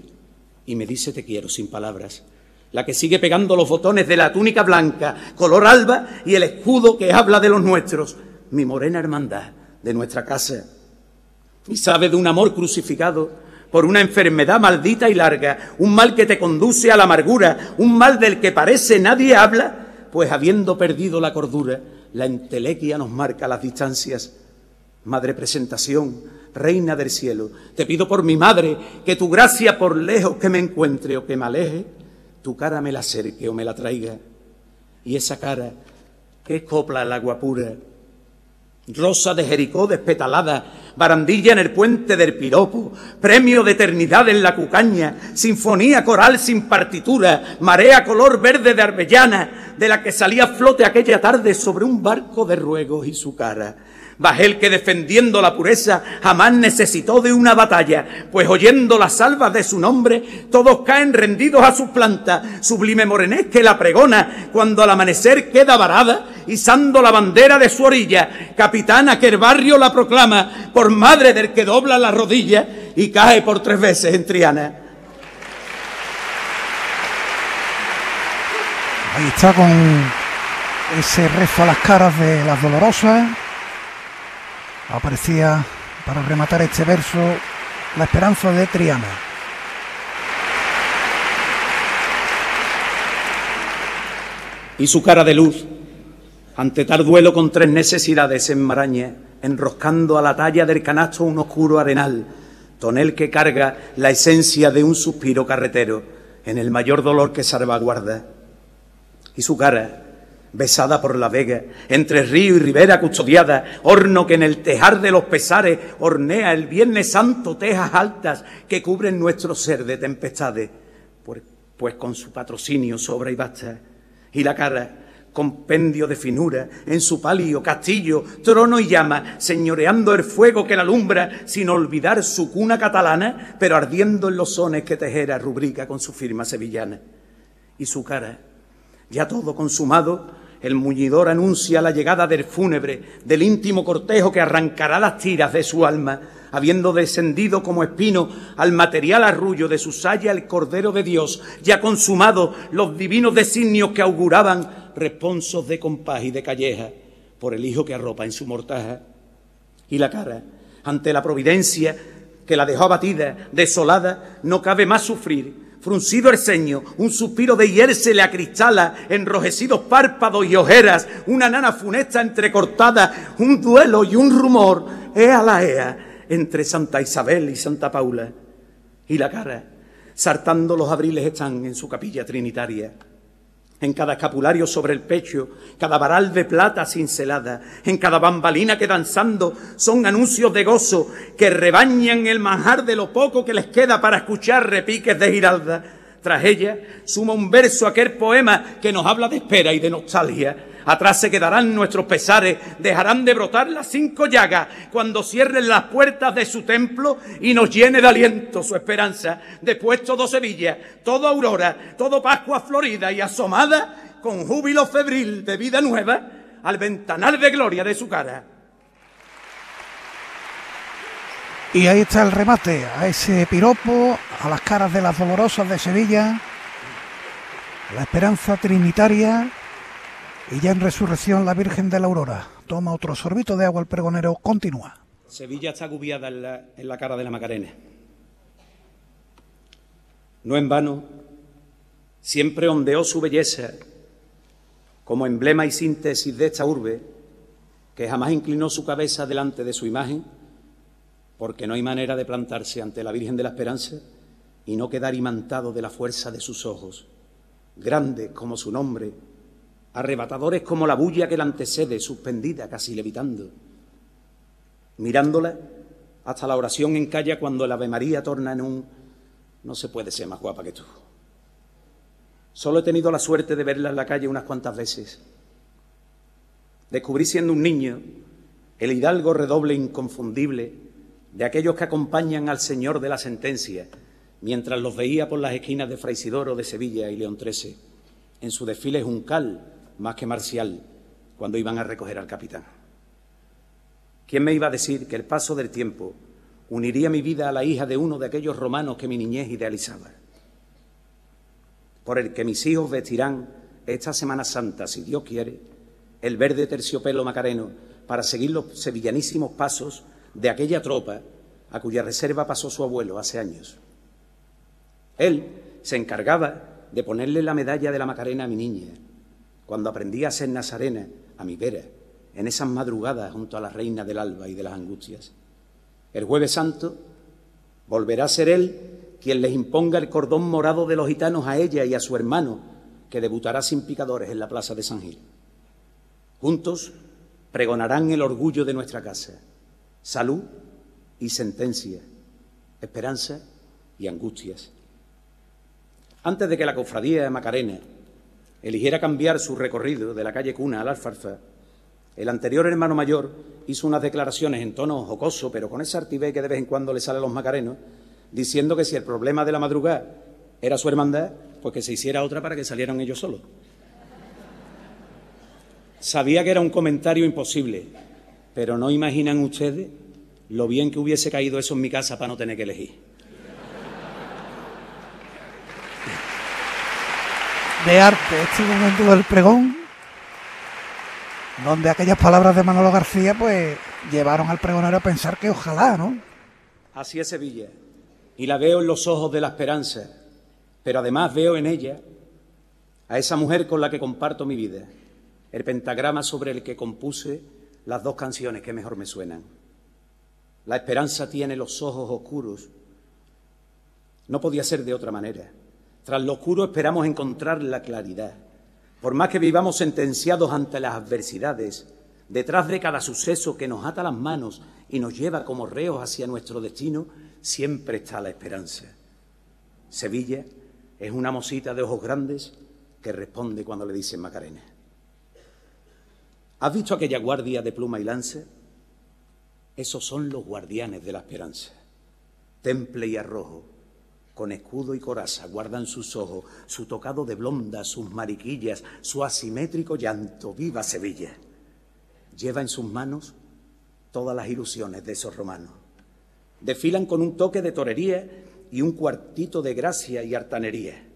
y me dice te quiero sin palabras. La que sigue pegando los botones de la túnica blanca, color alba, y el escudo que habla de los nuestros, mi morena hermandad de nuestra casa. Y sabe de un amor crucificado por una enfermedad maldita y larga, un mal que te conduce a la amargura, un mal del que parece nadie habla, pues habiendo perdido la cordura, la entelequia nos marca las distancias. Madre presentación, Reina del cielo, te pido por mi madre que tu gracia por lejos que me encuentre o que me aleje, tu cara me la acerque o me la traiga. Y esa cara, que copla el agua pura, rosa de Jericó despetalada, barandilla en el puente del piropo, premio de eternidad en la cucaña, sinfonía coral sin partitura, marea color verde de arbellana, de la que salía flote aquella tarde sobre un barco de ruegos y su cara Bajel que defendiendo la pureza jamás necesitó de una batalla, pues oyendo las salvas de su nombre, todos caen rendidos a sus plantas. Sublime morenés que la pregona cuando al amanecer queda varada, izando la bandera de su orilla. Capitana que el barrio la proclama por madre del que dobla la rodilla y cae por tres veces en Triana. Ahí está con ese rezo a las caras de las dolorosas aparecía para rematar este verso la esperanza de Triana. Y su cara de luz, ante tal duelo con tres necesidades enmaraña, enroscando a la talla del canasto un oscuro arenal, tonel que carga la esencia de un suspiro carretero en el mayor dolor que salvaguarda. Y su cara, besada por la vega, entre río y ribera custodiada, horno que en el tejar de los pesares hornea el Viernes Santo tejas altas que cubren nuestro ser de tempestades, pues, pues con su patrocinio sobra y basta, y la cara compendio de finura, en su palio, castillo, trono y llama, señoreando el fuego que la alumbra, sin olvidar su cuna catalana, pero ardiendo en los sones que Tejera rubrica con su firma sevillana. Y su cara, ya todo consumado, el muñidor anuncia la llegada del fúnebre, del íntimo cortejo que arrancará las tiras de su alma, habiendo descendido como espino al material arrullo de su saya el Cordero de Dios, ya consumado los divinos designios que auguraban responsos de compás y de calleja por el hijo que arropa en su mortaja. Y la cara, ante la providencia que la dejó abatida, desolada, no cabe más sufrir. Fruncido el ceño, un suspiro de hiel se le acristala, enrojecidos párpados y ojeras, una nana funesta entrecortada, un duelo y un rumor, ea la ea, entre Santa Isabel y Santa Paula. Y la cara, sartando los abriles están en su capilla trinitaria en cada escapulario sobre el pecho, cada varal de plata cincelada, en cada bambalina que danzando son anuncios de gozo que rebañan el manjar de lo poco que les queda para escuchar repiques de giralda. Tras ella suma un verso aquel poema que nos habla de espera y de nostalgia Atrás se quedarán nuestros pesares, dejarán de brotar las cinco llagas cuando cierren las puertas de su templo y nos llene de aliento su esperanza. Después todo Sevilla, todo Aurora, todo Pascua florida y asomada con júbilo febril de vida nueva al ventanal de gloria de su cara. Y ahí está el remate a ese piropo, a las caras de las dolorosas de Sevilla, la esperanza trinitaria y ya en resurrección la Virgen de la Aurora. Toma otro sorbito de agua el pregonero, continúa. Sevilla está agubiada en la, en la cara de la Macarena. No en vano, siempre ondeó su belleza como emblema y síntesis de esta urbe, que jamás inclinó su cabeza delante de su imagen, porque no hay manera de plantarse ante la Virgen de la Esperanza y no quedar imantado de la fuerza de sus ojos, grande como su nombre, arrebatadores como la bulla que la antecede, suspendida, casi levitando. Mirándola, hasta la oración encalla cuando el Ave María torna en un no se puede ser más guapa que tú. Solo he tenido la suerte de verla en la calle unas cuantas veces. Descubrí siendo un niño el hidalgo redoble inconfundible de aquellos que acompañan al Señor de la sentencia, mientras los veía por las esquinas de Fraisidoro de Sevilla y León XIII, en su desfile juncal más que marcial cuando iban a recoger al capitán. ¿Quién me iba a decir que el paso del tiempo uniría mi vida a la hija de uno de aquellos romanos que mi niñez idealizaba? Por el que mis hijos vestirán esta Semana Santa, si Dios quiere, el verde terciopelo macareno para seguir los sevillanísimos pasos de aquella tropa a cuya reserva pasó su abuelo hace años. Él se encargaba de ponerle la medalla de la Macarena a mi niña, cuando aprendí a ser nazarena a mi vera, en esas madrugadas junto a la reina del alba y de las angustias. El jueves santo volverá a ser él quien les imponga el cordón morado de los gitanos a ella y a su hermano, que debutará sin picadores en la plaza de San Gil. Juntos pregonarán el orgullo de nuestra casa, salud y sentencia, esperanza y angustias. Antes de que la cofradía de Macarena eligiera cambiar su recorrido de la calle Cuna al Alfarfa, el anterior hermano mayor hizo unas declaraciones en tono jocoso, pero con ese artibé que de vez en cuando le sale a los macarenos, diciendo que si el problema de la madrugada era su hermandad, pues que se hiciera otra para que salieran ellos solos. Sabía que era un comentario imposible, pero no imaginan ustedes lo bien que hubiese caído eso en mi casa para no tener que elegir. de arte este momento del pregón, donde aquellas palabras de Manolo García pues llevaron al pregonero a pensar que ojalá, ¿no? Así es Sevilla, y la veo en los ojos de la esperanza, pero además veo en ella a esa mujer con la que comparto mi vida, el pentagrama sobre el que compuse las dos canciones que mejor me suenan. La esperanza tiene los ojos oscuros. No podía ser de otra manera. Tras lo oscuro esperamos encontrar la claridad. Por más que vivamos sentenciados ante las adversidades, detrás de cada suceso que nos ata las manos y nos lleva como reos hacia nuestro destino, siempre está la esperanza. Sevilla es una mosita de ojos grandes que responde cuando le dicen Macarena. ¿Has visto aquella guardia de pluma y lance? Esos son los guardianes de la esperanza. Temple y arrojo, con escudo y coraza, guardan sus ojos, su tocado de blonda, sus mariquillas, su asimétrico llanto. ¡Viva Sevilla! Lleva en sus manos todas las ilusiones de esos romanos. Desfilan con un toque de torería y un cuartito de gracia y hartanería,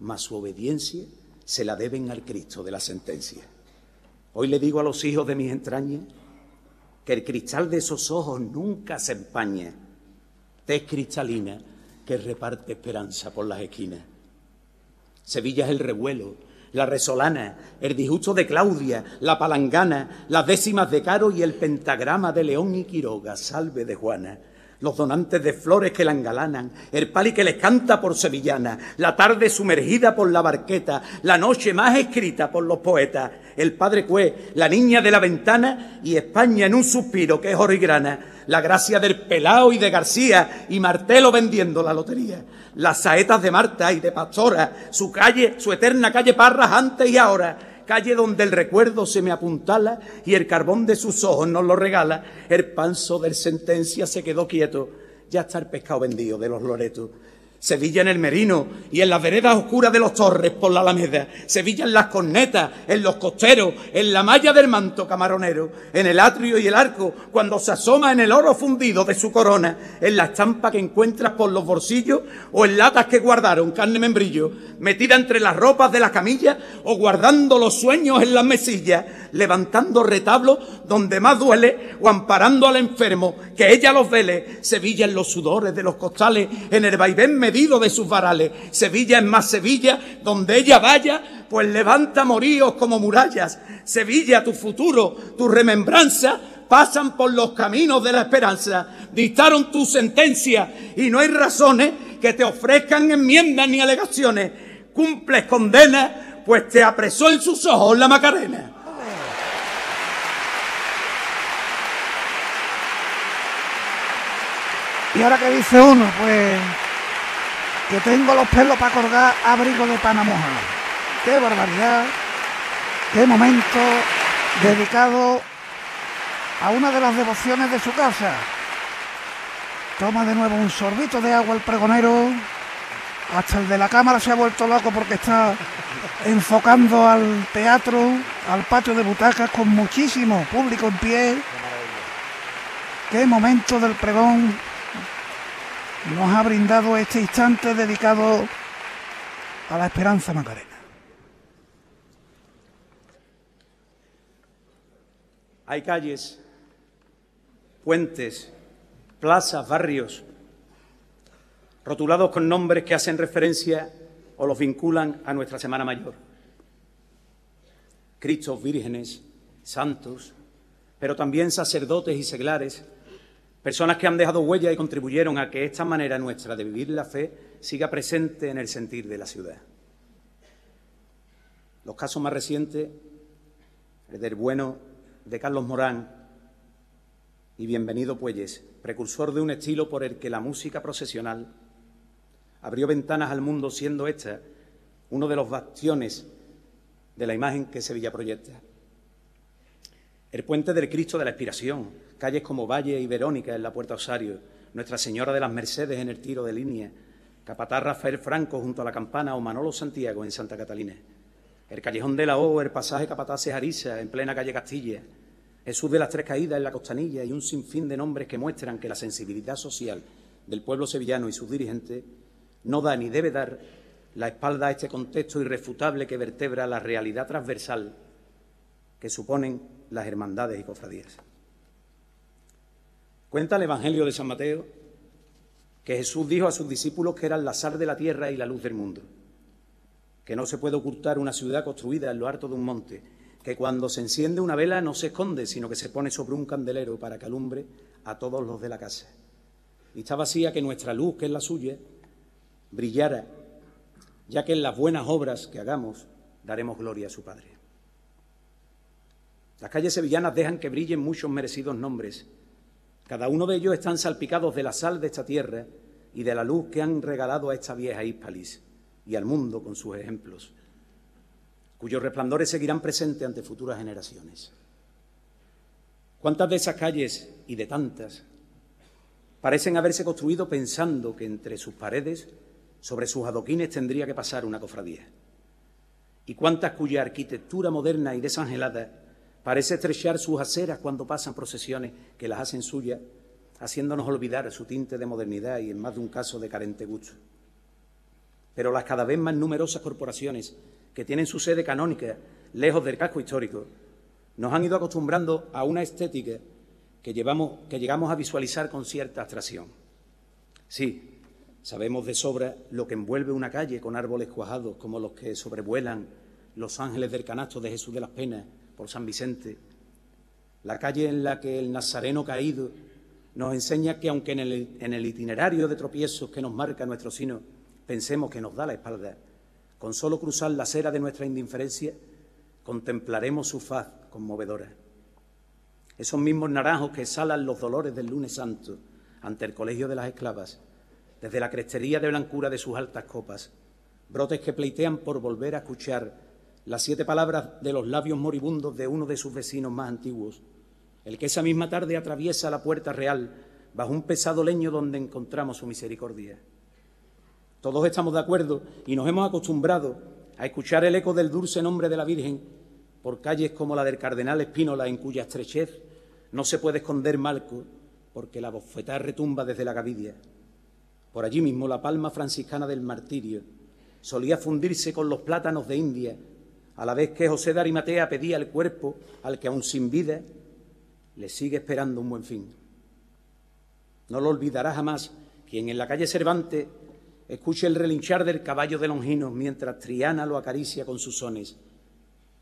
mas su obediencia se la deben al Cristo de la sentencia. Hoy le digo a los hijos de mis entrañas que el cristal de esos ojos nunca se empaña, tez cristalina que reparte esperanza por las esquinas. Sevilla es el revuelo, la resolana, el disgusto de Claudia, la palangana, las décimas de Caro y el pentagrama de León y Quiroga, salve de Juana. Los donantes de flores que la engalanan, el pali que les canta por sevillana, la tarde sumergida por la barqueta, la noche más escrita por los poetas, el padre Cue, la niña de la ventana y España en un suspiro que es oro y grana, la gracia del Pelao y de García y Martelo vendiendo la lotería, las saetas de Marta y de Pastora, su calle, su eterna calle Parras antes y ahora, calle donde el recuerdo se me apuntala y el carbón de sus ojos nos lo regala, el panzo del sentencia se quedó quieto, ya está el pescado vendido de los loretos. Sevilla en el Merino y en las veredas oscuras de los torres por la Alameda, Sevilla en las cornetas, en los costeros, en la malla del manto camaronero, en el atrio y el arco, cuando se asoma en el oro fundido de su corona, en la estampa que encuentras por los bolsillos o en latas que guardaron carne membrillo, metida entre las ropas de la camilla o guardando los sueños en las mesillas, levantando retablos donde más duele o amparando al enfermo, que ella los vele, Sevilla en los sudores de los costales, en el vaivén de sus varales, Sevilla es más Sevilla, donde ella vaya, pues levanta moríos como murallas, Sevilla tu futuro, tu remembranza, pasan por los caminos de la esperanza, dictaron tu sentencia y no hay razones que te ofrezcan enmiendas ni alegaciones, cumples condena, pues te apresó en sus ojos la Macarena. Y ahora que dice uno, pues que tengo los pelos para colgar abrigo de pana mojada. Qué barbaridad, qué momento dedicado a una de las devociones de su casa. Toma de nuevo un sorbito de agua el pregonero. Hasta el de la cámara se ha vuelto loco porque está enfocando al teatro, al patio de butacas con muchísimo público en pie. Qué momento del pregón nos ha brindado este instante dedicado a la esperanza macarena. Hay calles, puentes, plazas, barrios, rotulados con nombres que hacen referencia o los vinculan a nuestra Semana Mayor. Cristos, vírgenes, santos, pero también sacerdotes y seglares Personas que han dejado huella y contribuyeron a que esta manera nuestra de vivir la fe siga presente en el sentir de la ciudad. Los casos más recientes, el del bueno de Carlos Morán y Bienvenido Puelles, precursor de un estilo por el que la música procesional abrió ventanas al mundo, siendo esta uno de los bastiones de la imagen que Sevilla proyecta. El puente del Cristo de la Expiración, calles como Valle y Verónica en la Puerta Osario, Nuestra Señora de las Mercedes en el tiro de línea, Capataz Rafael Franco junto a la campana o Manolo Santiago en Santa Catalina, el Callejón de la O, el pasaje Capataz Arisa en plena calle Castilla, Jesús de las Tres Caídas en la Costanilla y un sinfín de nombres que muestran que la sensibilidad social del pueblo sevillano y sus dirigentes no da ni debe dar la espalda a este contexto irrefutable que vertebra la realidad transversal que suponen las hermandades y cofradías. Cuenta el Evangelio de San Mateo que Jesús dijo a sus discípulos que eran la sal de la tierra y la luz del mundo, que no se puede ocultar una ciudad construida en lo alto de un monte, que cuando se enciende una vela no se esconde, sino que se pone sobre un candelero para que alumbre a todos los de la casa. Y está vacía que nuestra luz, que es la suya, brillara, ya que en las buenas obras que hagamos daremos gloria a su Padre. Las calles sevillanas dejan que brillen muchos merecidos nombres, cada uno de ellos están salpicados de la sal de esta tierra y de la luz que han regalado a esta vieja Hispalis y al mundo con sus ejemplos. cuyos resplandores seguirán presentes ante futuras generaciones. ¿Cuántas de esas calles, y de tantas, parecen haberse construido pensando que entre sus paredes, sobre sus adoquines, tendría que pasar una cofradía? ¿Y cuántas cuya arquitectura moderna y desangelada parece estrechar sus aceras cuando pasan procesiones que las hacen suyas, haciéndonos olvidar su tinte de modernidad y en más de un caso de carente gusto? Pero las cada vez más numerosas corporaciones que tienen su sede canónica lejos del casco histórico nos han ido acostumbrando a una estética que, llevamos, que llegamos a visualizar con cierta abstracción. Sí, sabemos de sobra lo que envuelve una calle con árboles cuajados como los que sobrevuelan los ángeles del canasto de Jesús de las Penas por San Vicente, la calle en la que el nazareno caído nos enseña que aunque en el, itinerario de tropiezos que nos marca nuestro sino pensemos que nos da la espalda, con solo cruzar la acera de nuestra indiferencia, contemplaremos su faz conmovedora. Esos mismos naranjos que exhalan los dolores del lunes santo ante el colegio de las esclavas, desde la crestería de blancura de sus altas copas, brotes que pleitean por volver a escuchar las siete palabras de los labios moribundos de uno de sus vecinos más antiguos, el que esa misma tarde atraviesa la puerta real bajo un pesado leño donde encontramos su misericordia. Todos estamos de acuerdo y nos hemos acostumbrado a escuchar el eco del dulce nombre de la Virgen por calles como la del Cardenal Espínola, en cuya estrechez no se puede esconder Malco, porque la bofetada retumba desde la gavidia. Por allí mismo la palma franciscana del martirio solía fundirse con los plátanos de India, a la vez que José de Arimatea pedía el cuerpo al que aún sin vida le sigue esperando un buen fin. No lo olvidará jamás quien en la calle Cervantes Escuche el relinchar del caballo de Longinos mientras Triana lo acaricia con sus sones,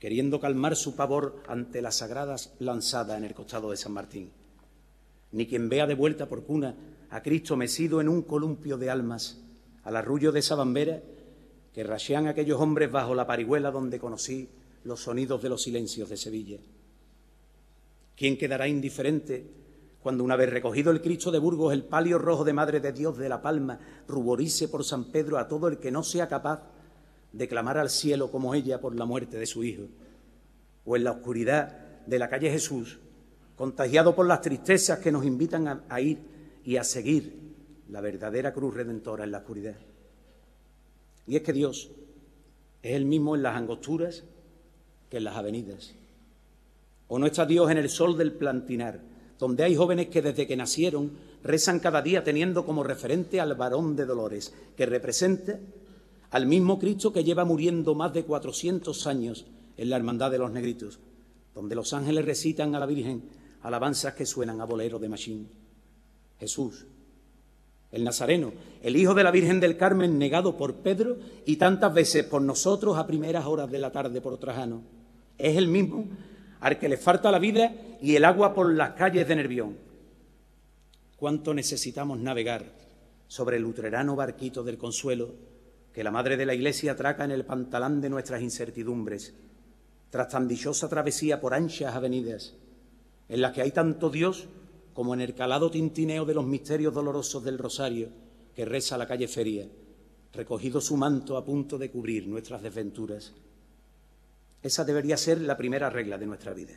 queriendo calmar su pavor ante las sagradas lanzadas en el costado de San Martín. Ni quien vea de vuelta por cuna a Cristo mecido en un columpio de almas, al arrullo de esa bambera que rachean aquellos hombres bajo la parihuela donde conocí los sonidos de los silencios de Sevilla. ¿Quién quedará indiferente cuando una vez recogido el Cristo de Burgos, el palio rojo de Madre de Dios de la Palma ruborice por San Pedro a todo el que no sea capaz de clamar al cielo como ella por la muerte de su hijo, o en la oscuridad de la calle Jesús, contagiado por las tristezas que nos invitan a, a ir y a seguir la verdadera cruz redentora en la oscuridad. Y es que Dios es el mismo en las angosturas que en las avenidas. O no está Dios en el sol del plantinar, donde hay jóvenes que desde que nacieron rezan cada día teniendo como referente al varón de Dolores, que representa al mismo Cristo que lleva muriendo más de 400 años en la Hermandad de los Negritos, donde los ángeles recitan a la Virgen alabanzas que suenan a bolero de Machín. Jesús, el Nazareno, el Hijo de la Virgen del Carmen, negado por Pedro y tantas veces por nosotros a primeras horas de la tarde por Trajano, es el mismo al que le falta la vida y el agua por las calles de Nervión. ¿Cuánto necesitamos navegar sobre el luterano barquito del consuelo que la Madre de la Iglesia atraca en el pantalán de nuestras incertidumbres, tras tan dichosa travesía por anchas avenidas, en las que hay tanto Dios como en el calado tintineo de los misterios dolorosos del rosario que reza la calle Feria, recogido su manto a punto de cubrir nuestras desventuras? Esa debería ser la primera regla de nuestra vida.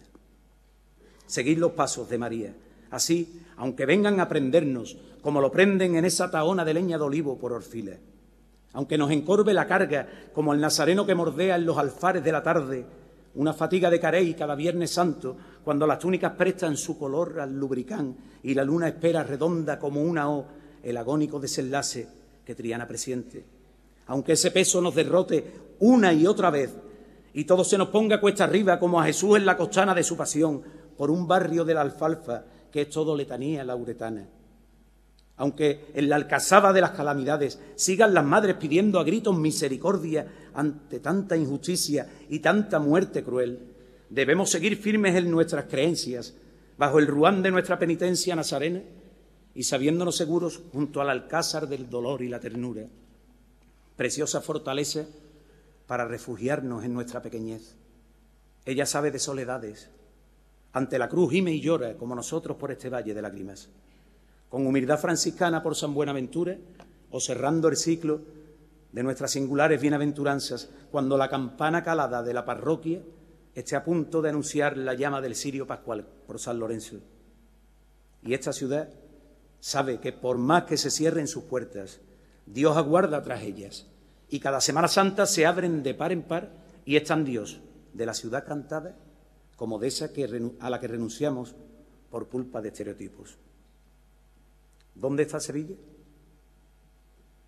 Seguir los pasos de María. Así, aunque vengan a prendernos, como lo prenden en esa taona de leña de olivo por Orfila, aunque nos encorve la carga, como el nazareno que mordea en los alfares de la tarde, una fatiga de carey cada Viernes Santo, cuando las túnicas prestan su color al lubricán y la luna espera redonda como una O el agónico desenlace que Triana presiente. Aunque ese peso nos derrote una y otra vez, y todo se nos ponga cuesta arriba como a Jesús en la costana de su pasión, por un barrio de la alfalfa que es todo letanía lauretana. Aunque en la alcazaba de las calamidades sigan las madres pidiendo a gritos misericordia ante tanta injusticia y tanta muerte cruel, debemos seguir firmes en nuestras creencias, bajo el ruán de nuestra penitencia nazarena y sabiéndonos seguros junto al alcázar del dolor y la ternura. Preciosa fortaleza para refugiarnos en nuestra pequeñez. Ella sabe de soledades. Ante la cruz gime y llora, como nosotros por este valle de lágrimas. Con humildad franciscana por San Buenaventura, o cerrando el ciclo de nuestras singulares bienaventuranzas cuando la campana calada de la parroquia esté a punto de anunciar la llama del Sirio Pascual por San Lorenzo. Y esta ciudad sabe que por más que se cierren sus puertas, Dios aguarda tras ellas y cada Semana Santa se abren de par en par y están Dios de la ciudad cantada como de esa que, a la que renunciamos por culpa de estereotipos. ¿Dónde está Sevilla?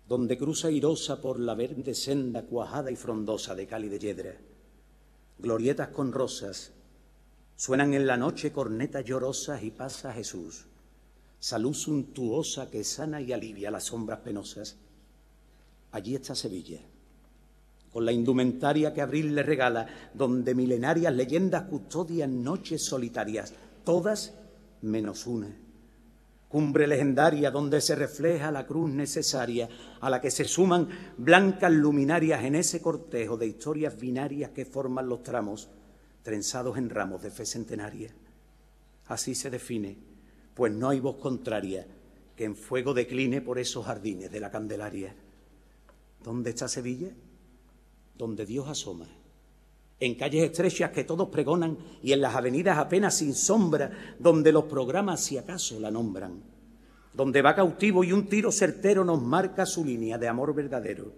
donde cruza irosa por la verde senda cuajada y frondosa de Cali de Yedra. Glorietas con rosas, suenan en la noche cornetas llorosas y pasa Jesús, salud suntuosa que sana y alivia las sombras penosas. Allí está Sevilla, con la indumentaria que abril le regala, donde milenarias leyendas custodian noches solitarias, todas menos una cumbre legendaria donde se refleja la cruz necesaria a la que se suman blancas luminarias en ese cortejo de historias binarias que forman los tramos trenzados en ramos de fe centenaria. Así se define, pues no hay voz contraria que en fuego decline por esos jardines de la Candelaria. ¿Dónde está Sevilla? Donde Dios asoma en calles estrechas que todos pregonan y en las avenidas apenas sin sombra, donde los programas si acaso la nombran, donde va cautivo y un tiro certero nos marca su línea de amor verdadero.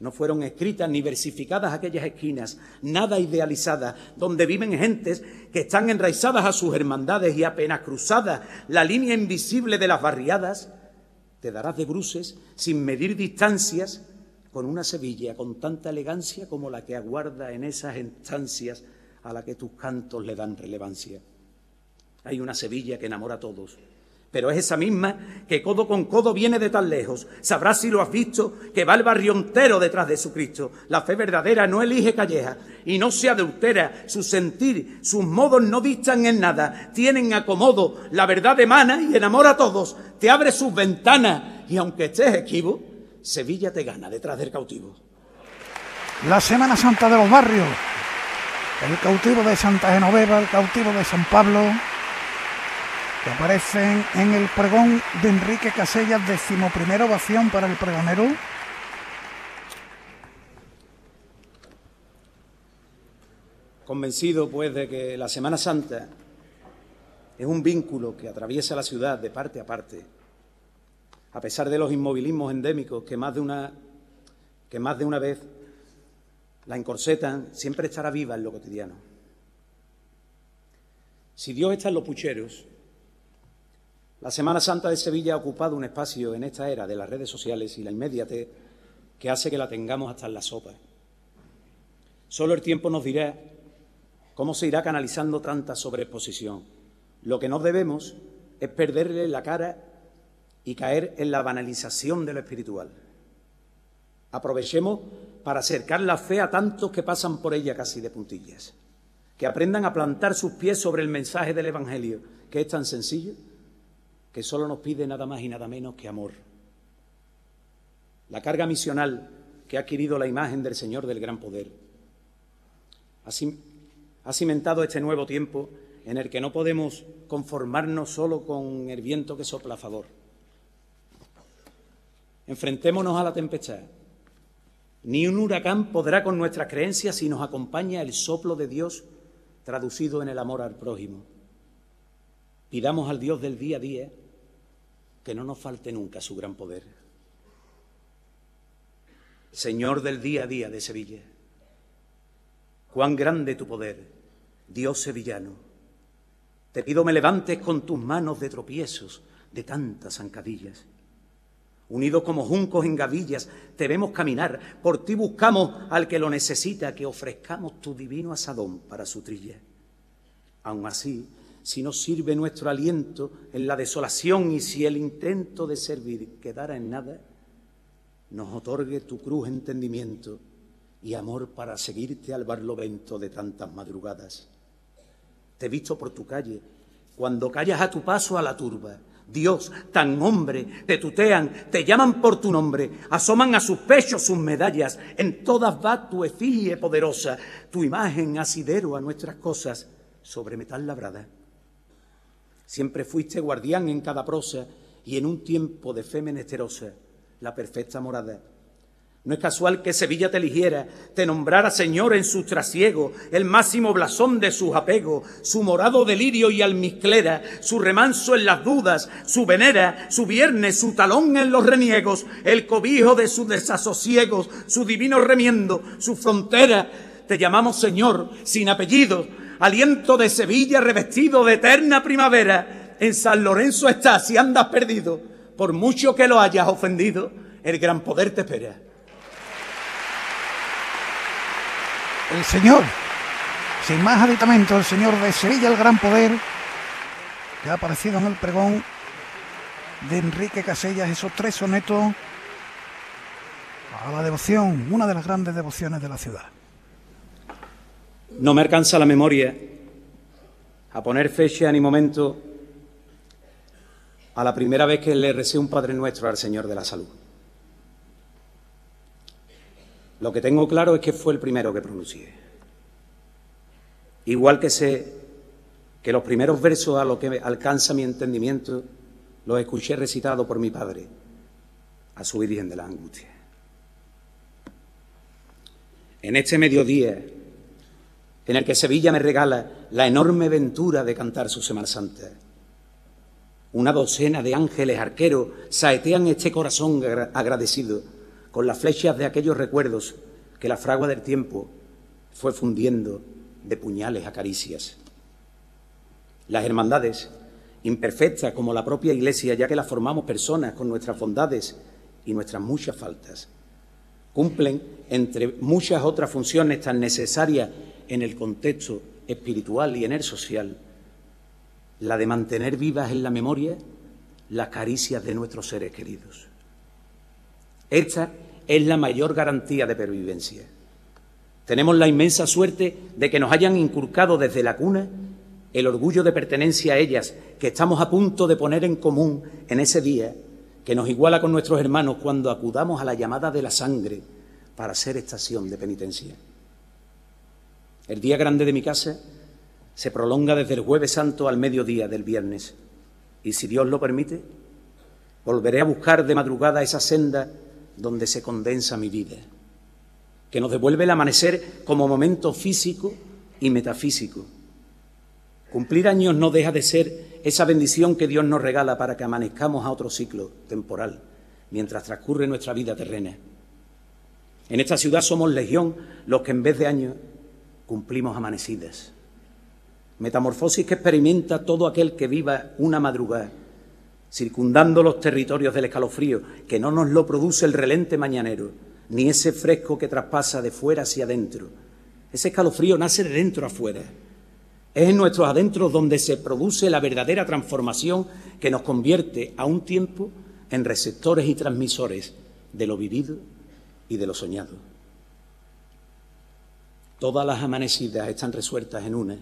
No fueron escritas ni versificadas aquellas esquinas, nada idealizadas, donde viven gentes que están enraizadas a sus hermandades y apenas cruzadas la línea invisible de las barriadas, te darás de bruces sin medir distancias con una Sevilla con tanta elegancia como la que aguarda en esas instancias a la que tus cantos le dan relevancia. Hay una Sevilla que enamora a todos, pero es esa misma que codo con codo viene de tan lejos. Sabrás si lo has visto, que va el barrio entero detrás de su Cristo. La fe verdadera no elige calleja y no se adultera. Su sentir, sus modos no distan en nada. Tienen acomodo, la verdad emana y enamora a todos. Te abre sus ventanas y aunque estés esquivo, Sevilla te gana detrás del cautivo. La Semana Santa de los barrios. El cautivo de Santa Genoveva, el cautivo de San Pablo, que aparecen en el pregón de Enrique Casellas, decimoprimera ovación para el pregonero. Convencido, pues, de que la Semana Santa es un vínculo que atraviesa la ciudad de parte a parte a pesar de los inmovilismos endémicos que más de una, que más de una vez la encorsetan, siempre estará viva en lo cotidiano. Si Dios está en los pucheros, la Semana Santa de Sevilla ha ocupado un espacio en esta era de las redes sociales y la inmediatez que hace que la tengamos hasta en la sopa. Solo el tiempo nos dirá cómo se irá canalizando tanta sobreexposición. Lo que no debemos es perderle la cara y caer en la banalización de lo espiritual. Aprovechemos para acercar la fe a tantos que pasan por ella casi de puntillas, que aprendan a plantar sus pies sobre el mensaje del Evangelio, que es tan sencillo que solo nos pide nada más y nada menos que amor. La carga misional que ha adquirido la imagen del Señor del gran poder ha cimentado este nuevo tiempo en el que no podemos conformarnos solo con el viento que sopla a favor Enfrentémonos a la tempestad. Ni un huracán podrá con nuestras creencias si nos acompaña el soplo de Dios traducido en el amor al prójimo. Pidamos al Dios del día a día que no nos falte nunca su gran poder. Señor del día a día de Sevilla, cuán grande tu poder, Dios sevillano. Te pido me levantes con tus manos de tropiezos, de tantas zancadillas Unidos como juncos en gavillas, te vemos caminar. Por ti buscamos al que lo necesita, que ofrezcamos tu divino asadón para su trilla. Aun así, si nos sirve nuestro aliento en la desolación y si el intento de servir quedara en nada, nos otorgue tu cruz entendimiento y amor para seguirte al barlovento de tantas madrugadas. Te he visto por tu calle, cuando callas a tu paso a la turba, Dios, tan hombre, te tutean, te llaman por tu nombre, asoman a sus pechos sus medallas, en todas va tu efigie poderosa, tu imagen asidero a nuestras cosas, sobre metal labrada. Siempre fuiste guardián en cada prosa y en un tiempo de fe menesterosa, la perfecta morada. No es casual que Sevilla te eligiera, te nombrara Señor en su trasiego, el máximo blasón de sus apegos, su morado delirio y almizclera, su remanso en las dudas, su venera, su viernes, su talón en los reniegos, el cobijo de sus desasosiegos, su divino remiendo, su frontera. Te llamamos Señor, sin apellido, aliento de Sevilla revestido de eterna primavera. En San Lorenzo estás si andas perdido, por mucho que lo hayas ofendido, el gran poder te espera. El señor, sin más aditamento, el señor de Sevilla, el gran poder, que ha aparecido en el pregón de Enrique Casellas, esos tres sonetos a la devoción, una de las grandes devociones de la ciudad. No me alcanza la memoria a poner fecha ni momento a la primera vez que le recé un Padre Nuestro al Señor de la Salud. Lo que tengo claro es que fue el primero que pronuncié. Igual que sé que los primeros versos a los que alcanza mi entendimiento los escuché recitados por mi padre a su Virgen de la Angustia. En este mediodía, en el que Sevilla me regala la enorme ventura de cantar su Semana Santa, una docena de ángeles arqueros saetean este corazón agradecido con las flechas de aquellos recuerdos que la fragua del tiempo fue fundiendo de puñales a caricias. Las hermandades, imperfectas como la propia Iglesia, ya que las formamos personas con nuestras bondades y nuestras muchas faltas, cumplen, entre muchas otras funciones tan necesarias en el contexto espiritual y en el social, la de mantener vivas en la memoria las caricias de nuestros seres queridos. Esta es la mayor garantía de pervivencia. Tenemos la inmensa suerte de que nos hayan inculcado desde la cuna el orgullo de pertenencia a ellas, que estamos a punto de poner en común en ese día, que nos iguala con nuestros hermanos cuando acudamos a la llamada de la sangre para ser estación de penitencia. El día grande de mi casa se prolonga desde el jueves santo al mediodía del viernes, y si Dios lo permite, volveré a buscar de madrugada esa senda donde se condensa mi vida, que nos devuelve el amanecer como momento físico y metafísico. Cumplir años no deja de ser esa bendición que Dios nos regala para que amanezcamos a otro ciclo temporal, mientras transcurre nuestra vida terrena. En esta ciudad somos legión los que en vez de años cumplimos amanecidas. Metamorfosis que experimenta todo aquel que viva una madrugada circundando los territorios del escalofrío, que no nos lo produce el relente mañanero, ni ese fresco que traspasa de fuera hacia adentro. Ese escalofrío nace de dentro afuera. Es en nuestros adentros donde se produce la verdadera transformación que nos convierte a un tiempo en receptores y transmisores de lo vivido y de lo soñado. Todas las amanecidas están resueltas en una.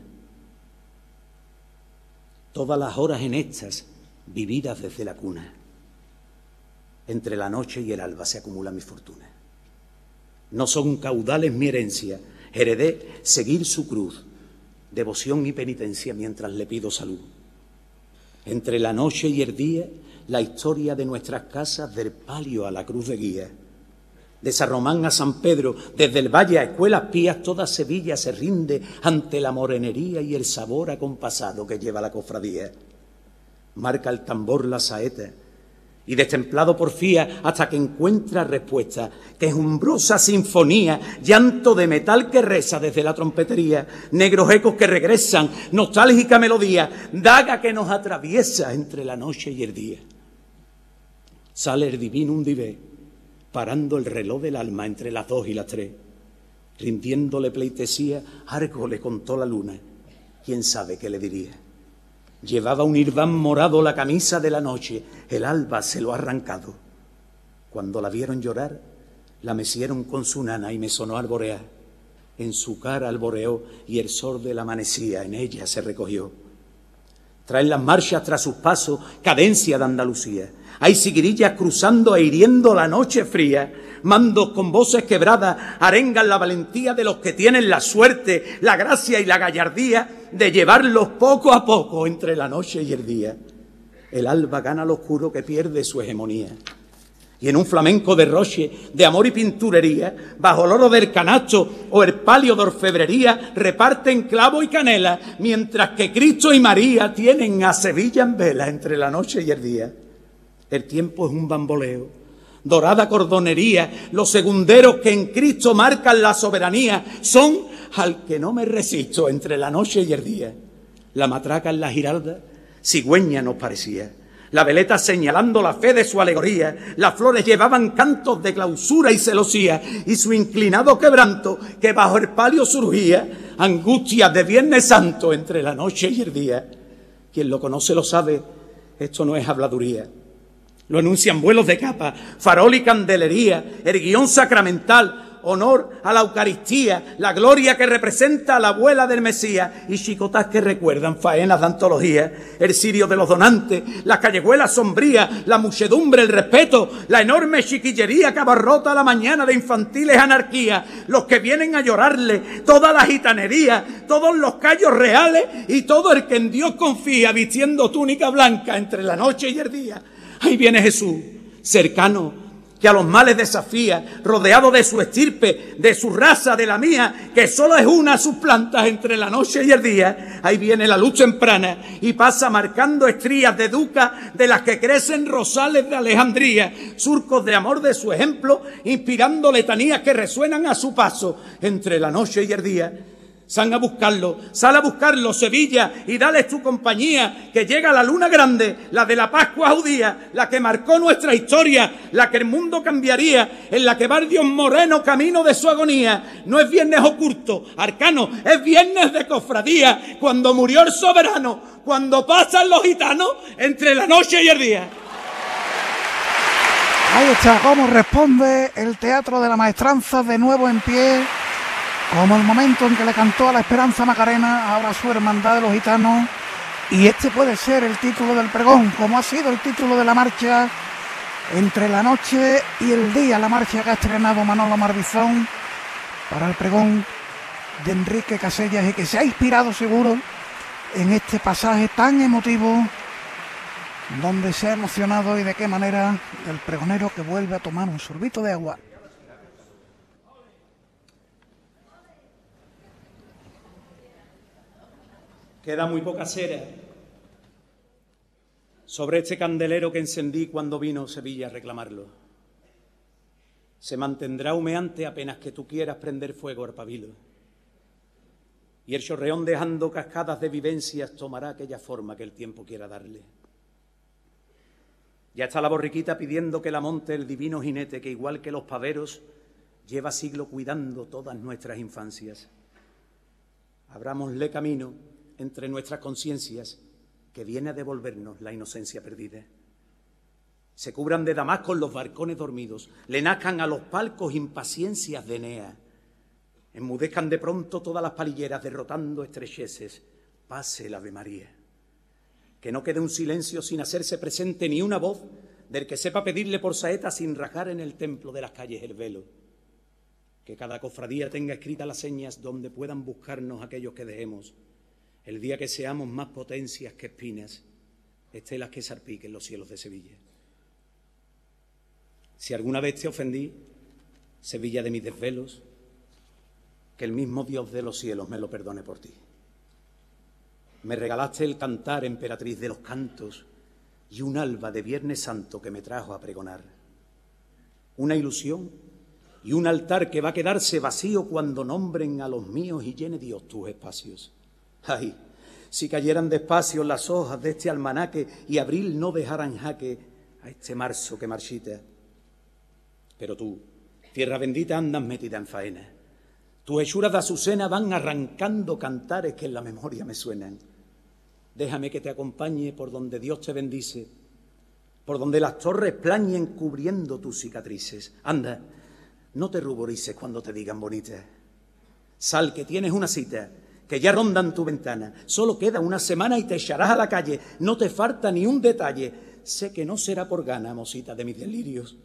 Todas las horas en estas vividas desde la cuna. Entre la noche y el alba se acumula mi fortuna. No son caudales mi herencia, heredé seguir su cruz, devoción y penitencia mientras le pido salud. Entre la noche y el día, la historia de nuestras casas del palio a la cruz de guía. De San Román a San Pedro, desde el valle a escuelas pías, toda Sevilla se rinde ante la morenería y el sabor acompasado que lleva la cofradía marca el tambor la saeta, y destemplado porfía hasta que encuentra respuesta, quejumbrosa sinfonía, llanto de metal que reza desde la trompetería, negros ecos que regresan, nostálgica melodía, daga que nos atraviesa entre la noche y el día. Sale el divino un divé, parando el reloj del alma entre las dos y las tres, rindiéndole pleitesía, algo le contó la luna, quién sabe qué le diría. Llevaba un irbán morado la camisa de la noche, el alba se lo ha arrancado. Cuando la vieron llorar, la mecieron con su nana y me sonó alborear. En su cara alboreó y el sol de la amanecía en ella se recogió. Traen las marchas tras sus pasos, cadencia de Andalucía. Hay siguirillas cruzando e hiriendo la noche fría. Mandos con voces quebradas arengan la valentía de los que tienen la suerte, la gracia y la gallardía de llevarlos poco a poco entre la noche y el día. El alba gana lo oscuro que pierde su hegemonía. y en un flamenco de roche, de amor y pinturería, bajo el oro del canasto o el palio de orfebrería, reparten clavo y canela, mientras que Cristo y María tienen a Sevilla en vela entre la noche y el día. El tiempo es un bamboleo, dorada cordonería, los segunderos que en Cristo marcan la soberanía son al que no me resisto entre la noche y el día. La matraca en la giralda, cigüeña nos parecía la veleta señalando la fe de su alegoría, las flores llevaban cantos de clausura y celosía, y su inclinado quebranto, que bajo el palio surgía, angustia de Viernes Santo entre la noche y el día. Quien lo conoce lo sabe, esto no es habladuría. Lo anuncian vuelos de capa, farol y candelería, el guion sacramental, honor a la Eucaristía, la gloria que representa a la abuela del Mesías y chicotas que recuerdan faenas de antología, el sirio de los donantes, la callejuela sombría, la muchedumbre, el respeto, la enorme chiquillería que abarrota la mañana de infantiles anarquías, los que vienen a llorarle, toda la gitanería, todos los callos reales y todo el que en Dios confía vistiendo túnica blanca entre la noche y el día. Ahí viene Jesús, cercano que a los males desafía, rodeado de su estirpe, de su raza, de la mía, que solo es una sus plantas entre la noche y el día. Ahí viene la luz temprana y pasa marcando estrías de duca de las que crecen rosales de Alejandría, surcos de amor de su ejemplo, inspirando letanías que resuenan a su paso entre la noche y el día. Sal a buscarlo, sal a buscarlo, Sevilla, y dale tu compañía, que llega la luna grande, la de la Pascua judía, la que marcó nuestra historia, la que el mundo cambiaría, en la que va Dios moreno camino de su agonía. No es viernes oculto, arcano, es viernes de cofradía, cuando murió el soberano, cuando pasan los gitanos entre la noche y el día. Ahí está cómo responde el Teatro de la Maestranza de nuevo en pie como el momento en que le cantó a la Esperanza Macarena, ahora su hermandad de los gitanos, y este puede ser el título del pregón, como ha sido el título de la marcha entre la noche y el día, la marcha que ha estrenado Manolo Marbizón para el pregón de Enrique Casellas y que se ha inspirado seguro en este pasaje tan emotivo donde se ha emocionado y de qué manera el pregonero que vuelve a tomar un sorbito de agua. Queda muy poca cera sobre este candelero que encendí cuando vino Sevilla a reclamarlo. Se mantendrá humeante apenas que tú quieras prender fuego al pabilo. Y el chorreón dejando cascadas de vivencias tomará aquella forma que el tiempo quiera darle. Ya está la borriquita pidiendo que la monte el divino jinete que igual que los paveros lleva siglo cuidando todas nuestras infancias. Abrámosle camino entre nuestras conciencias que viene a devolvernos la inocencia perdida. Se cubran de Damasco los barcones dormidos, le nazcan a los palcos impaciencias de Enea, enmudezcan de pronto todas las palilleras derrotando estrecheces, pase la Ave María. Que no quede un silencio sin hacerse presente ni una voz del que sepa pedirle por saeta sin rajar en el templo de las calles el velo. Que cada cofradía tenga escritas las señas donde puedan buscarnos aquellos que dejemos el día que seamos más potencias que espinas, estelas que sarpiquen los cielos de Sevilla. Si alguna vez te ofendí, Sevilla de mis desvelos, que el mismo Dios de los cielos me lo perdone por ti. Me regalaste el cantar, emperatriz de los cantos, y un alba de Viernes Santo que me trajo a pregonar. Una ilusión y un altar que va a quedarse vacío cuando nombren a los míos y llene Dios tus espacios. Ay, si cayeran despacio las hojas de este almanaque y abril no dejara en jaque a este marzo que marchita. Pero tú, tierra bendita, andas metida en faena. Tus hechuras de azucena van arrancando cantares que en la memoria me suenan. Déjame que te acompañe por donde Dios te bendice, por donde las torres plañen cubriendo tus cicatrices. Anda, no te ruborices cuando te digan bonita. Sal que tienes una cita que ya rondan tu ventana. Solo queda una semana y te echarás a la calle. No te falta ni un detalle. Sé que no será por gana, mosita de mis delirios.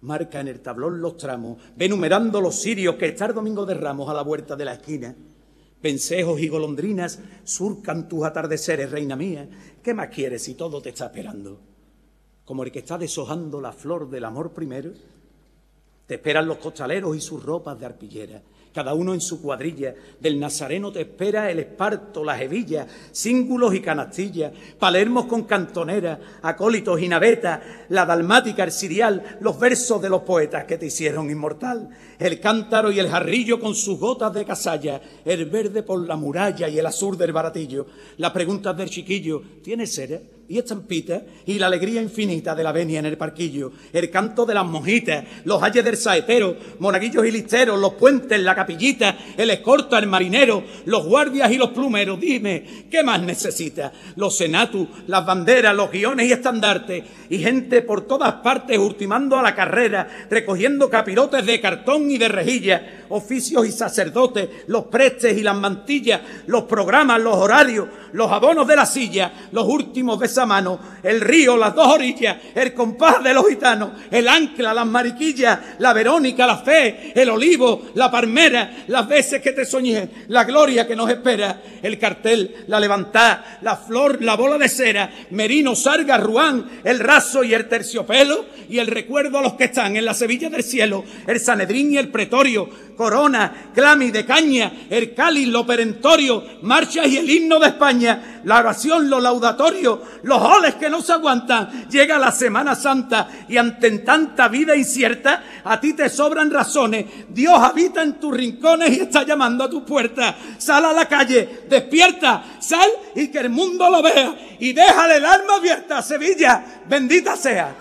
Marca en el tablón los tramos, ve numerando los sirios que está el domingo de ramos a la vuelta de la esquina. Pensejos y golondrinas surcan tus atardeceres, reina mía. ¿Qué más quieres si todo te está esperando? como el que está deshojando la flor del amor primero. Te esperan los costaleros y sus ropas de arpillera cada uno en su cuadrilla. Del Nazareno te espera el esparto, las hebillas, cíngulos y canastillas, palermos con cantonera, acólitos y navetas, la dalmática, el sirial, los versos de los poetas que te hicieron inmortal, el cántaro y el jarrillo con sus gotas de casalla, el verde por la muralla y el azul del baratillo, las preguntas del chiquillo, ¿tienes cera? Y estampita y la alegría infinita de la venia en el parquillo, el canto de las mojitas, los ayes del saetero, monaguillos y listeros, los puentes, la capillita, el escorta, el marinero, los guardias y los plumeros. Dime, ¿qué más necesitas? Los senatus, las banderas, los guiones y estandartes, y gente por todas partes ultimando a la carrera, recogiendo capirotes de cartón y de rejilla, oficios y sacerdotes, los prestes y las mantillas, los programas, los horarios, los abonos de la silla, los últimos de esa mano, el río, las dos orillas, el compás de los gitanos, el ancla, las mariquillas, la Verónica, la fe, el olivo, la palmera, las veces que te soñé, la gloria que nos espera, el cartel, la levantada, la flor, la bola de cera, Merino, Sarga, Ruán, el raso y el terciopelo, y el recuerdo a los que están en la Sevilla del cielo, el Sanedrín y el pretorio, corona, clami de caña, el cáliz, lo perentorio, marchas y el himno de España, la oración, lo laudatorio, los oles que no se aguantan. Llega la Semana Santa y ante tanta vida incierta, a ti te sobran razones. Dios habita en tus rincones y está llamando a tu puerta. Sal a la calle, despierta, sal y que el mundo lo vea y déjale el alma abierta. Sevilla, bendita sea.